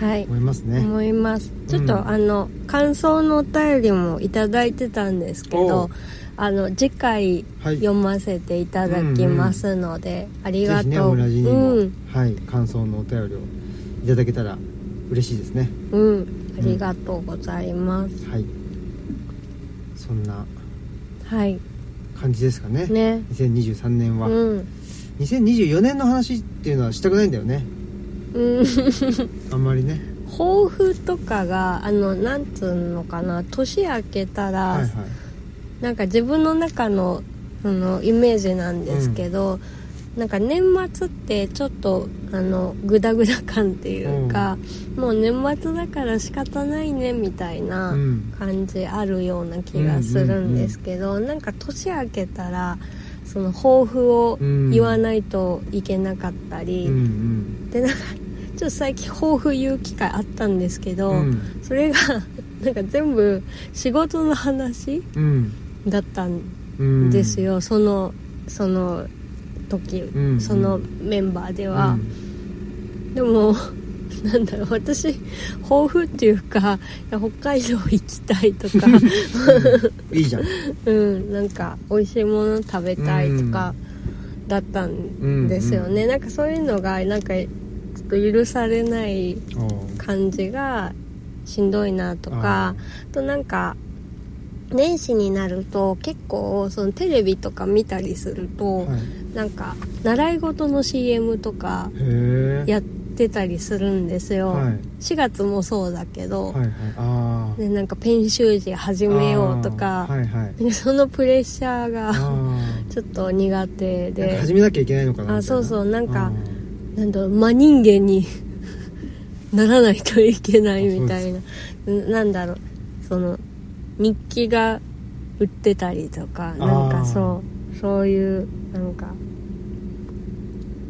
はい。思いますね。思います。ちょっと、うんあの感想のお便りもいただいてたんですけどあの次回はい読ませていただきますので、ありがぜひねとう、オムラジにも、うん。はい感想のお便りをいただけたら嬉しいですね。うん。ありがとうございます、はい。そんなはい。感じですかね。ね。2023年は、うん。2024年の話っていうのはしたくないんだよねうん。あんまりね。抱負とかがあのなんつうのかな。年明けたら、はいはい。なんか自分の中のそのイメージなんですけど、なんか年末ってちょっとあのグダグダ感っていうか、もう年末だから仕方ないねみたいなうん。感じあるような気がするんですけど、なんか年明けたらその抱負を言わないといけなかったり、うんうん。でなんかちょっと最近抱負言う機会あったんですけど、うん。それが (laughs) なんか全部仕事の話うん。だったんうんですよ、そのその時、ん。そのメンバーでうは、ん。でも (laughs) なんだろう私抱負っていうか北海道行きたいとか。いいじゃん。(laughs) うんなんか美味しいもの食べたいとかだったんですよね、なんかそういうのがなんかと許されない感じがしんどいなとかあとなんか年始になると結構そのテレビとか見たりすると、はい。なんか習い事の CM とかやってたりするんですよ、はい。4月もそうだけど、はいはい。でなんかペン習字始めようとか、はいはい。でそのプレッシャーがあ (laughs) ちょっと苦手で。始めなきゃいけないのかなあそうそう。なんかあなんだろう真人間に (laughs) ならないといけないみたいな。ななんだろうその日記が売ってたりとかなんかそうそういうなんか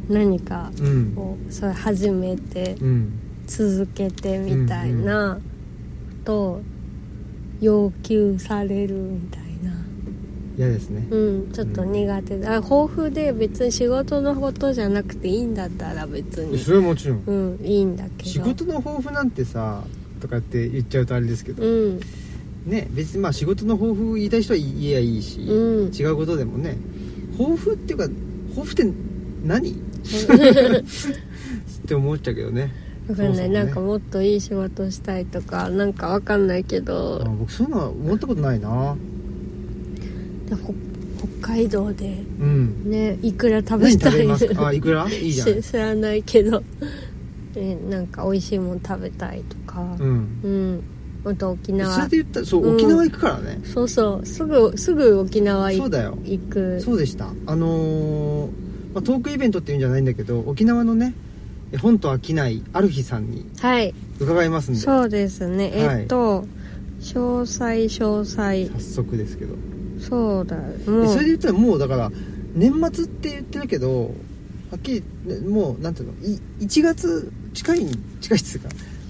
何かーうん。こうそれ始めてうん。続けてみたいなと要求されるみたいな嫌ですね。うんちょっと苦手。だ、あ抱負で別に仕事のことじゃなくていいんだったら別に。それはもちろん。うんいいんだけど。仕事の抱負なんてさとかって言っちゃうとあれですけど。うん。ね別にまあ仕事の抱負言いたい人は言えやいいしうん。違うことでもね。抱負っていうか抱負って何？(laughs) って思っちゃうけどね。わかんない、ね。なんかもっといい仕事したいとかなんかわかんないけあど僕そういうのは思ったことないな北海道でうん。ねいくら食べ何たいあ (laughs) いくら？いいじゃん。し知らないけど、(laughs) ね、なんか美味しいもの食べたいとか。うん。うん。あと沖縄。それで言ったらそう、うん。沖縄行くからね。そうそう。すぐすぐ沖縄いそうだよ。行くそうでした。あのーまあ、トークイベントっていうんじゃないんだけど沖縄のねえ本と飽きないある日さんにはい。伺いますんで。そうですね、はいえっと詳細詳細。早速ですけどそうだえもうそれで言ったらもうだから年末って言ってるけどはっきりねもうなんていうのい1月近いに近いっつうか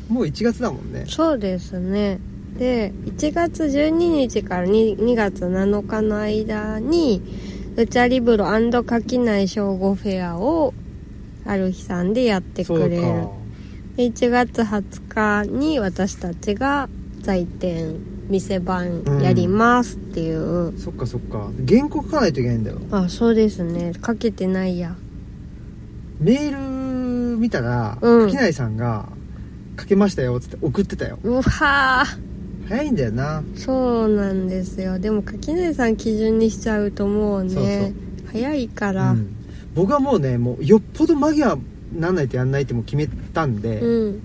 もう1月だもんね。そうですね。で1月12日から 2, 2月7日の間にルチャリブロ垣内正午フェアをある日さんでやってくれる。か。で1月20日に私たちが在店店番やりますっていう、そっかそっか。原稿書かないといけないんだよ。あそうですね。かけてないや。メール見たらうん。垣内さんが「書けましたよ」っつって送ってたよ。うわー。早いんだよな。そうなんですよ。でも垣根さん基準にしちゃうともうね早いから。うん。僕はもうねもうよっぽど間際なんないとやんないってもう決めたんで、うん。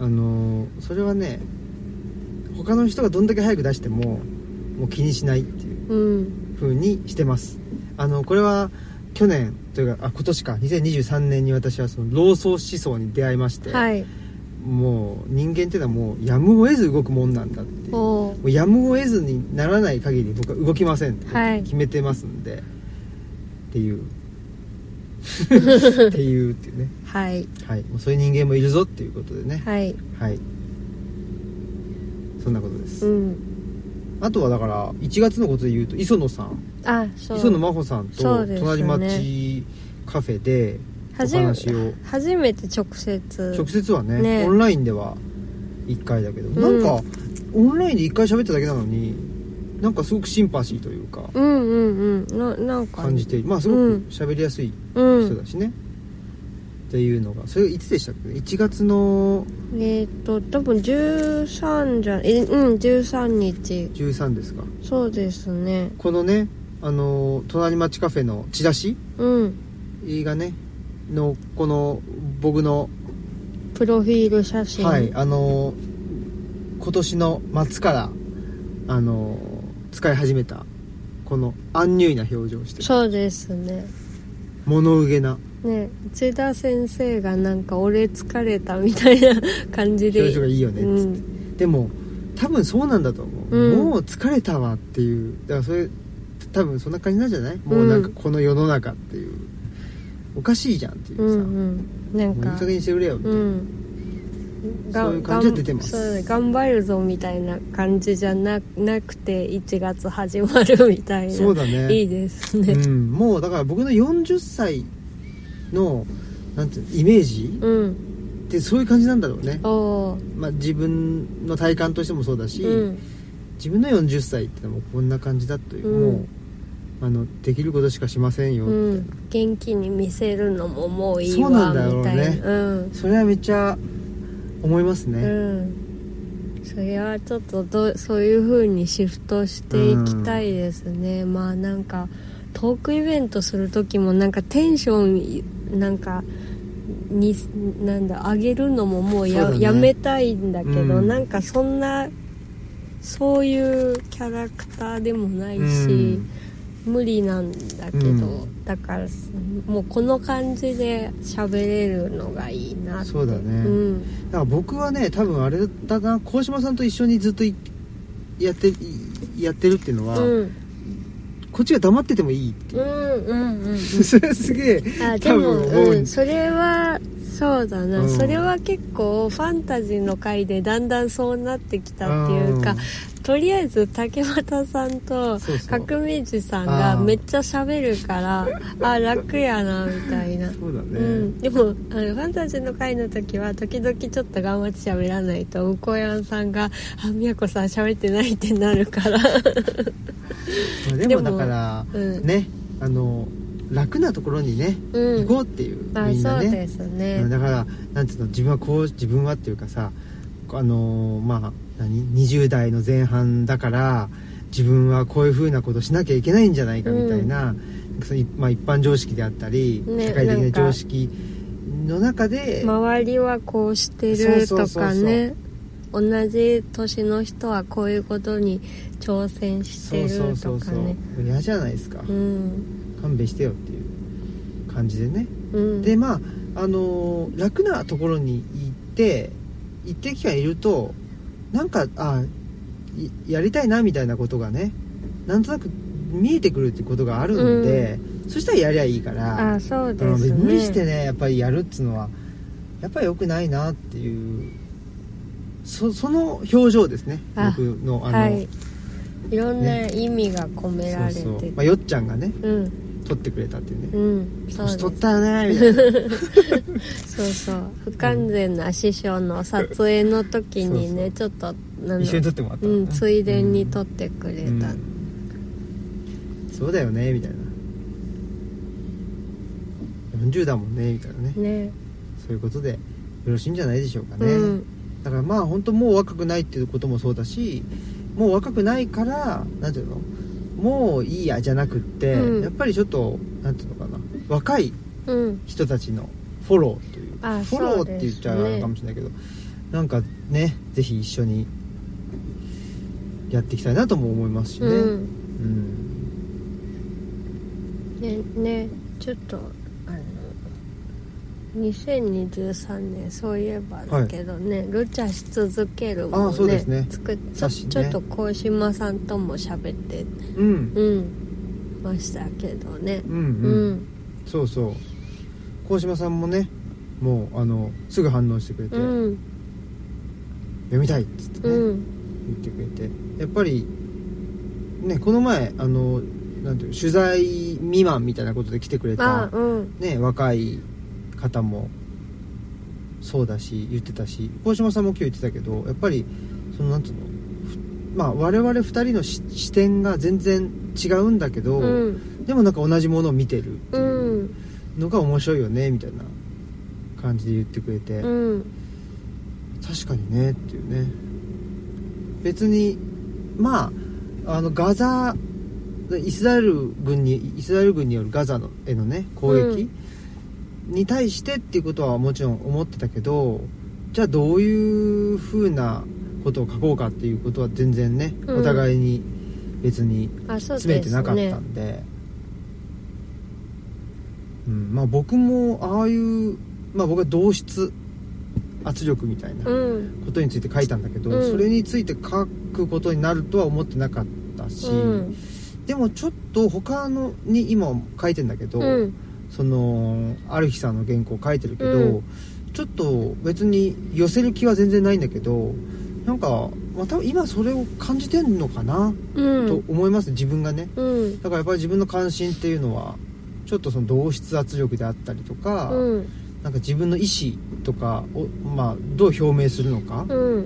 あのーそれはね他の人がどんだけ早く出してももう気にしないっていううん。風にしてます。あのこれは去年というかあ今年か。2023年に私はその老僧思想に出会いまして、はい。もう人間っていうのはもうやむを得ず動くもんなんだっていう。もうやむを得ずにならない限り僕は動きませんってはい。決めてますんで、っていう。(laughs) っていうっていうね。はい。はい。もうそういう人間もいるぞっていうことでね。はい。はいそんなことです、うん。あとはだから1月のことで言うと磯野さん。あそう。磯野真帆さんと隣町カフェでお話を。初めて直接。直接はねね。オンラインでは1回だけど、うん。なんかオンラインで1回喋っただけなのになんかすごくシンパシーというかうんうんうん。ななんか感じてまあすごくうん。喋りやすいうん人だしね、っていうのがそれいつでしたっけ？1月のえっ、と多分13じゃえうん13日。13ですか。そうですね。このねあの隣町カフェのチラシ？うん。がねのこの僕のプロフィール写真。はいあの今年の末からあの使い始めたこのアンニュイな表情をしてる。そうですね。物憂げなね内田先生がなんか俺疲れたみたいな感じで。表情がいいよねっつって、うん。でも多分そうなんだと思う、うん。もう疲れたわっていう。だからそれ多分そんな感じなんじゃない？もうなんかこの世の中っていう。おかしいじゃんっていうさ、うんうん。なんもういいか加減にしてくれよみたいな、うん。そういう感じは出てます。頑張るぞみたいな感じじゃななくて1月始まるみたいな。そうだね。いいですね。うん、もうだから僕の40歳のなんていイメージ？うん。ってそういう感じなんだろうね、まあ、自分の体感としてもそうだし、うん。自分の40歳ってのはもうこんな感じだという、うん。もうあのできることしかしませんよ、うん。元気に見せるのももういいそうなわんだろうね。うん。それはめっちゃ思いますね、うん。それはちょっとどそういう風にシフトしていきたいですね、まあなんかトークイベントする時もなんかテンションなんかになんだ上げるのももうやね。やめたいんだけど、うん。なんかそんなそういうキャラクターでもないし、うん。無理なんだけど、うん。だからもうこの感じで喋れるのがいいな。そうだね。うん。だから僕はね多分あれだな鴻島さんと一緒にずっといやっていやってるっていうのは、うんこっちが黙っててもいいっていう。う、んうんうん (laughs) それすげえ多あでも、ううんん、それはそうだな、うん。それは結構ファンタジーの回でだんだんそうなってきたっていうか、とりあえず竹俣さんとそうそう。角明治さんがめっちゃ喋るからあ楽やなみたいな。そうだね、うん、でもあのファンタジーの回の時は時々ちょっと頑張って喋らないと向こうやんさんが「あみやこさん喋ってない」ってなるから。(laughs) まあででももだから、うん。ねあの楽なところにね、うん。行こうっていうあみんなね。そうですね。うんだからなんていうの自分はこう自分はっていうかさあのーまあ何？20代の前半だから自分はこういうふうなことしなきゃいけないんじゃないかみたいな、そのいまあ、一般常識であったり、ね社会的な常識の中で、周りはこうしてるとかね同じ年の人はこういうことに挑戦してそうるそうそうそうとかね嫌じゃないですか、うん。勘弁してよっていう感じでね、うん。でまああのー楽なところに行って一定期間いるとなんかあいやりたいなみたいなことがねなんとなく見えてくるってことがあるんで、そしたらやりゃいいからあそうですね。無理してねやっぱりやるっつうのはやっぱり良くないなっていうそその表情ですねあ僕のあの、はい。いろんな意味が込められて。そうそう、まあ、よっちゃんがねうん撮ってくれたっていうね。うんそうです年取ったよねみたいな。そうそう不完全な師匠の撮影の時にねちょっと一緒に撮ってもらった。のねうんついでに撮ってくれた、うん。そうだよねみたいな。40だもんねみたいなね。ね。そういうことでよろしいんじゃないでしょうかね、うん。だからまあ本当もう若くないっていうこともそうだしもう若くないからなんていうの？もういいやじゃなくって、うん。やっぱりちょっとなんていうのかな。若いうん。人たちのフォローというあフォローって言っちゃうかもしれないけど、なんかねぜひ一緒にやっていきたいなとも思いますしね。うん。うん。ねねちょっと2023年そういえばだけどね、ルチャし続けるもんねね。作っちょ,、ね。ちょっと鴻島さんとも喋ってうん。うん。ましたけどね。うんううん、んそうそう。鴻島さんもねもうあのすぐ反応してくれて、うん。読みたいっつってね、うん。言ってくれて。やっぱりねこの前あのなんていう取材未満みたいなことで来てくれたあうん。ね若い方もそうだし言ってたし鴻島さんも今日言ってたけどやっぱりそのなんていうのふまあ我々2人のし視点が全然違うんだけど、うん。でもなんか同じものを見てるってういうん。のが面白いよねみたいな感じで言ってくれて、うん。確かにねっていうね。別にまああのガザイスラエル軍にイスラエル軍によるガザのへのね攻撃に対してっていうことはもちろん思ってたけどじゃあどういう風なことを書こうかっていうことは全然ね、うん。お互いに別に詰めてなかったねんで。うん、まあ僕もああいう、まあ、僕は同質圧力みたいなうん。ことについて書いたんだけど、うん。それについて書くことになるとは思ってなかったし、うん。でもちょっと他のに今書いてんだけど、うんそのある日さんの原稿書いてるけど、うん。ちょっと別に寄せる気は全然ないんだけどなんか、まあ、多分今それを感じてんのかな、うん。と思います自分がね。うん。だからやっぱり自分の関心っていうのはちょっとその同質圧力であったりとか、うん。なんか自分の意思とかを、まあ、どう表明するのか、うん。っ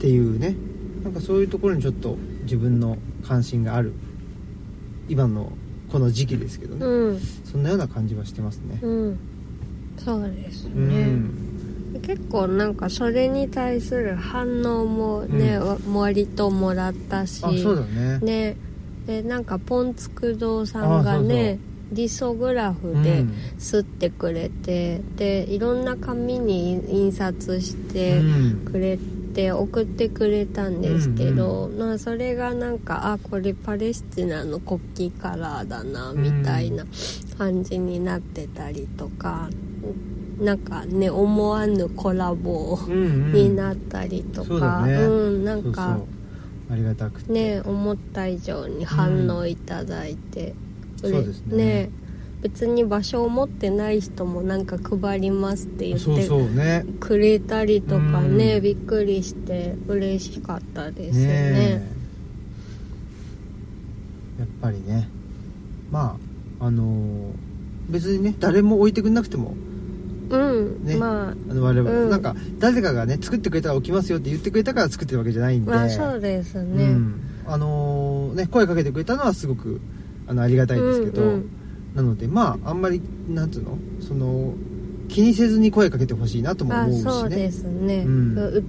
ていうね。なんかそういうところにちょっと自分の関心がある今のこの時期ですけどね、うん。そんなような感じはしてますね。うん。そうですうね、ん。結構なんかそれに対する反応もね、うわ割ともらったしあそうだね。ね。でなんかポンツク堂さんがねリソグラフでうん。刷ってくれて、でいろんな紙に印刷してうん。くれて送ってくれたんですけど、まあそれがなんかあこれパレスチナの国旗カラーだなみたいな感じになってたりとか、なんかね思わぬコラボうんうん。になったりとか、ね。うんなんかありがたくて。ね思った以上に反応いただいて、そうれですね別に場所を持ってない人もなんか配りますって言ってそうね。くれたりとかね、うん。びっくりして嬉しかったですね。ねえ。やっぱりね。まああのー別にね誰も置いてくれなくても。うん、ね。まああの我々、うん。なんか誰かがね作ってくれたら起きますよって言ってくれたから作ってるわけじゃないんで。まあそうですね、うん、あのーね声かけてくれたのはすごくあのありがたいですけど、うんうんなのでまああんまりなんつうの？その気にせずに声かけてほしいなともあ思うしね。そうですね、うん。う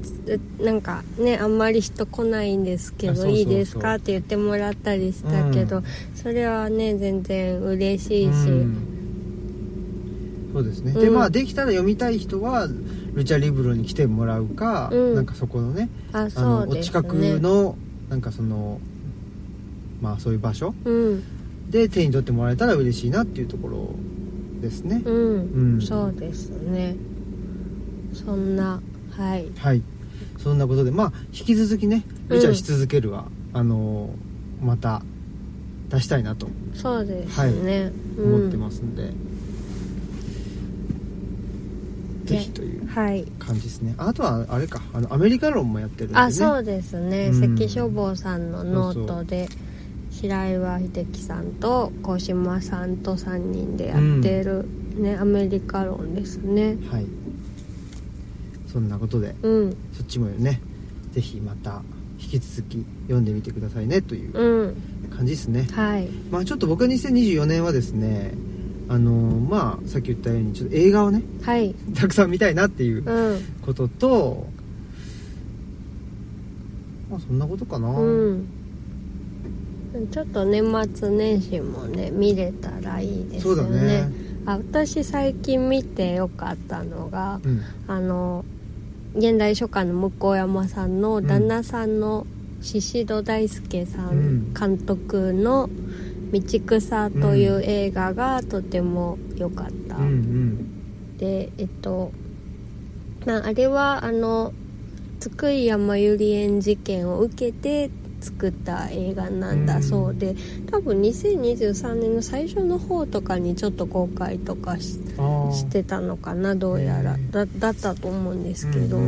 なんかねあんまり人来ないんですけどいいですかって言ってもらったりしたけど、うん。それはね全然嬉しいし、うん。そうですね、うん。でまあできたら読みたい人はルチャリブロに来てもらうか、うん。なんかそこのねああそうですね。のお近くのなんかそのまあそういう場所うんで手に取ってもらえたら嬉しいなっていうところですね。うん、うん。そうですね。そんなはい。はい。そんなことでまあ引き続きねルチャし続けるは、あのまた出したいなと。そうですね、思ってますんで、ぜひというはい。感じですね。あとはあれか。あのアメリカ論もやってるんで、ね、あそうですね、うん。関書房さんのノートで白岩秀樹さんと小島さんと3人でやってる、ねアメリカ論ですね。はい。そんなことでうん。そっちもねぜひまた引き続き読んでみてくださいねといううん。感じですね、はい。まあちょっと僕は2024年はですねあのまあさっき言ったようにちょっと映画をねはい。たくさん見たいなっていううん。こととまあそんなことかな、うんちょっと年末年始もね見れたらいいですよね。ね。あ私最近見てよかったのがうん。あの現代書家の向山さんの旦那さんの宍戸大輔さうん。ん監督の「道草」という映画がとても良かった、うんうん。でえっとまああれはあの津久井やまゆり園事件を受けて作った映画なんだ。そうで、多分2023年の最初の方とかにちょっと公開とかしてたのかなどうやら。だったと思うんですけど、うん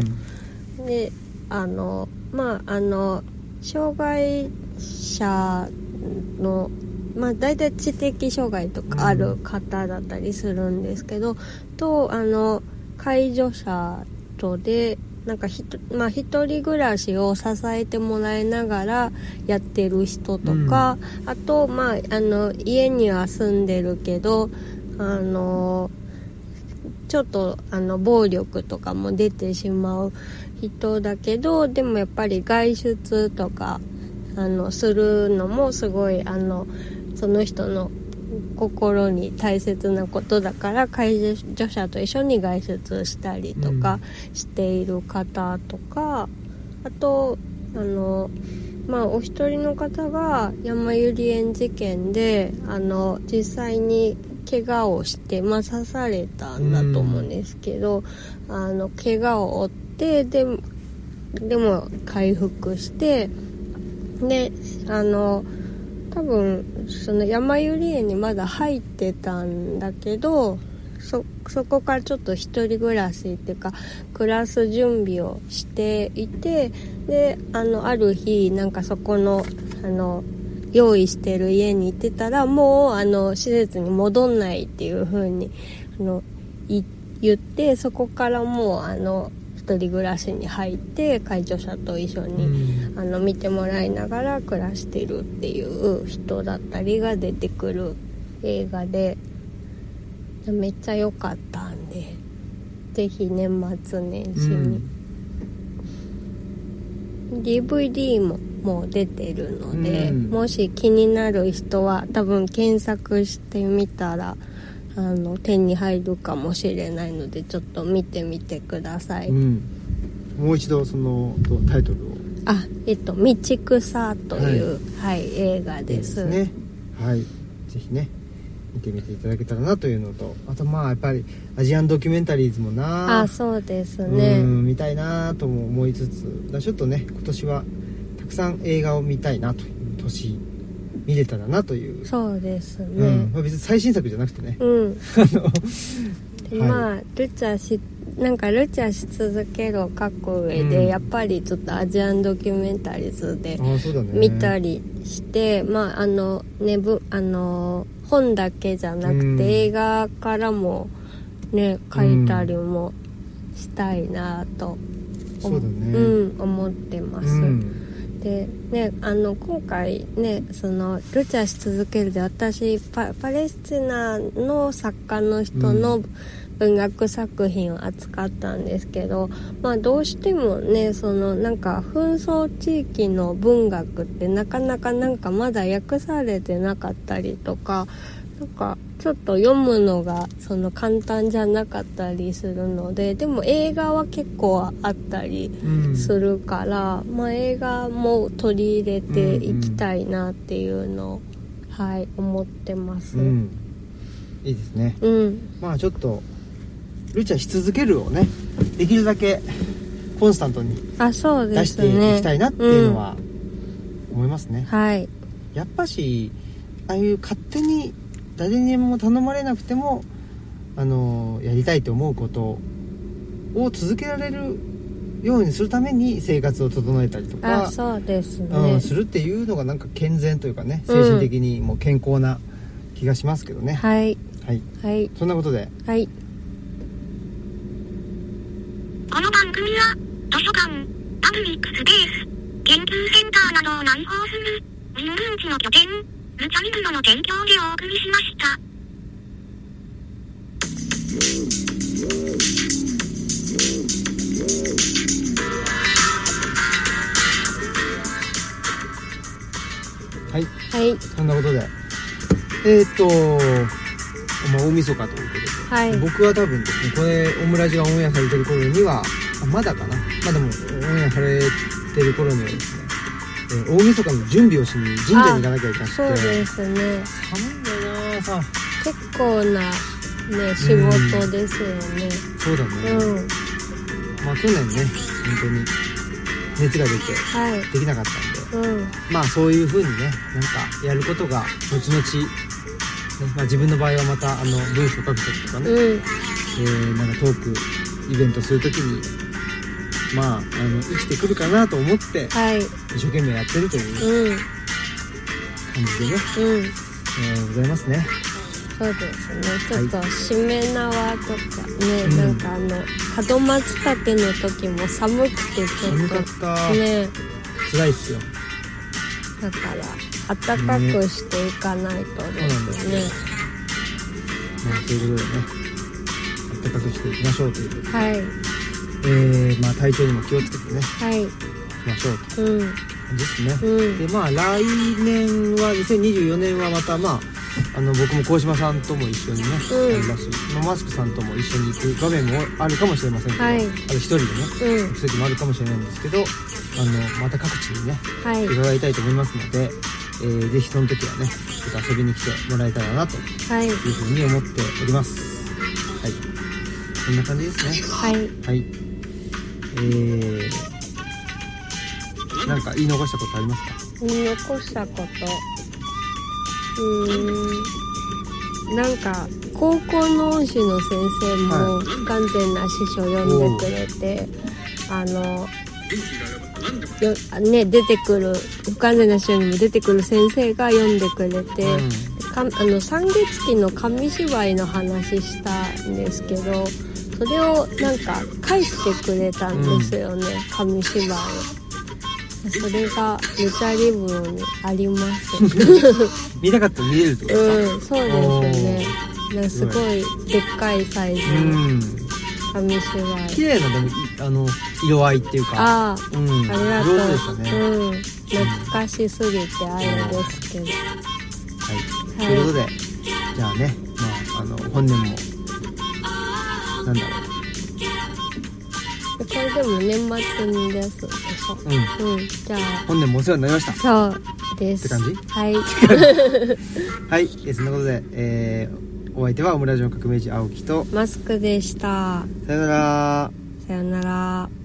うん。であのまああの障害者のまあ大体知的障害とかある方だったりするんですけど、とあの介助者とでなんかひと、まあ、一人暮らしを支えてもらいながらやってる人とか、あと、まあ、あの家には住んでるけどあのちょっとあの暴力とかも出てしまう人だけどでもやっぱり外出とかあのするのもすごいあのその人の心に大切なことだから介助者と一緒に外出したりとかしている方とか、あとあのまあお一人の方が山ゆり園事件であの実際に怪我をして、まあ、刺されたんだと思うんですけど、あの怪我を負ってででも回復してであの多分その山ゆり園にまだ入ってたんだけどそそこからちょっと一人暮らしっていうか暮らす準備をしていてであのある日なんかそこのあの用意してる家に行ってたらもうあの施設に戻んないっていう風にあの言ってそこからもうあの一人暮らしに入って介助者と一緒に、うん。あの見てもらいながら暮らしてるっていう人だったりが出てくる映画でめっちゃ良かったんでぜひ年末年始に、DVD ももう出てるので、うん。もし気になる人は多分検索してみたらあの手に入るかもしれないのでちょっと見てみてください、うん。もう一度そのとタイトルを。あえっと「道草」という、はい。映画です。ね。はい。ぜひね見てみていただけたらなというのと。あとまあやっぱりアジアンドキュメンタリーズもな。あそうですね。うん見たいなとも思いつつ。ちょっとね今年はたくさん映画を見たいなという年見れたらなという。そうですうん。ねまあ、別に最新作じゃなくてね。うん、あのではい。まあルチャしなんかルチャし続けるを書く上で、うん。やっぱりちょっとアジアンドキュメンタリーズで見たりして、まああのねぶあの本だけじゃなくて、うん。映画からもね書いたりもしたいなと、そうだね。うん、思ってます、うんでねあの今回ねそのルチャし続けるで私パパレスチナの作家の人の文学作品を扱ったんですけど、まあどうしてもねそのなんか紛争地域の文学ってなかなかなんかまだ訳されてなかったりとかなんかちょっと読むのがその簡単じゃなかったりするのででも映画は結構あったりうん。するから、まあ、映画も取り入れていきたいなっていうのを、はい思ってます。うん、うんいいですね。まあちょっとルチャし続けるをねできるだけコンスタントにあそうで出してすねいきたいなっていうのは思いますね、はい。やっぱしああいう勝手に誰にも頼まれなくてもあのやりたいと思うことを続けられるようにするために生活を整えたりとかあそうですうねん、するっていうのがなんか健全というかねうん。精神的にも健康な気がしますけどね、はい。はい。はい。そんなことで。はい。この番組は、図書館、パブリックスペース、研究センターなどを内包する、人文地の拠点、ルチャリブロの提供でお送りしました。はい。はい。そんなことで。えーっとまあ大晦日ということで、はい。僕は多分ですねこれオムラジがオンエアされてる頃にはあまだかな。まあでもオンエアされてる頃にはですねえー大晦日の準備をしに神社に行かなきゃいけなくてそうです。ね寒いよな朝結構なね仕事ですよね。そうだね、うん。まあ去年ね本当に熱が出てはい。できなかったんで。うんまあそういう風にねなんかやることが後々、ねまあ、自分の場合はまたあの文章書く時とかね、うん。えーなんかトークイベントする時にまああの生きてくるかなと思ってはい。一生懸命やってるといううん。感じでね、うん。えーございますね。そうですね。ちょっとしめ縄とかね、うん。なんかあの門松茸の時も寒くてちょ寒かっった、とね辛いっすよ。だから暖かくしていかないとですね。まあそういうことでね暖かくしていきましょうというはいえー、まあ体調にも気をつけてね。はい。いきましょうと。うん。ですね、うん。でまあ来年は2024年はまたまああの僕も鴻島さんとも一緒にね、うん。やりますし、まあマスクさんとも一緒に行く場面もあるかもしれませんけど、はい。あと一人でねうん。行く時もあるかもしれないんですけどあのまた各地にねはい。伺いたいと思いますので、えー、ぜひその時はねちょっと遊びに来てもらえたらなとい。うはいふうに思っております。はい。こんな感じですね。はい。はいえー、なんか言い残したことありますか？言い残したこと？うーん。なんか高校の恩師の先生も不完全な師匠呼んでくれて、あのよあね出てくる不完全な師匠にも出てくる先生が読んでくれて、うん。かあの三月期の紙芝居の話したんですけどそれをなんか返してくれたんですよね、紙芝居を。それがルチャリブロにあります。(laughs) 見たかったら見れるってことですうん、そうですね。なんかすごいでっかいサイズかうのん紙芝居。綺麗なでもいあの色合いっていうかあうんあ、ありがとう。上手でしたね、うん、懐かしすぎてあれですけど。はい、はいということでじゃあねまああの本年もなんだろこれでも年末に出すでしょ。ううんうん、じゃあ、本年もお世話になりましたそうです。って感じはい。はい、えーそんなことで、えー、お相手はオムラジオ革命児青木とマスクでした。さよならさよなら。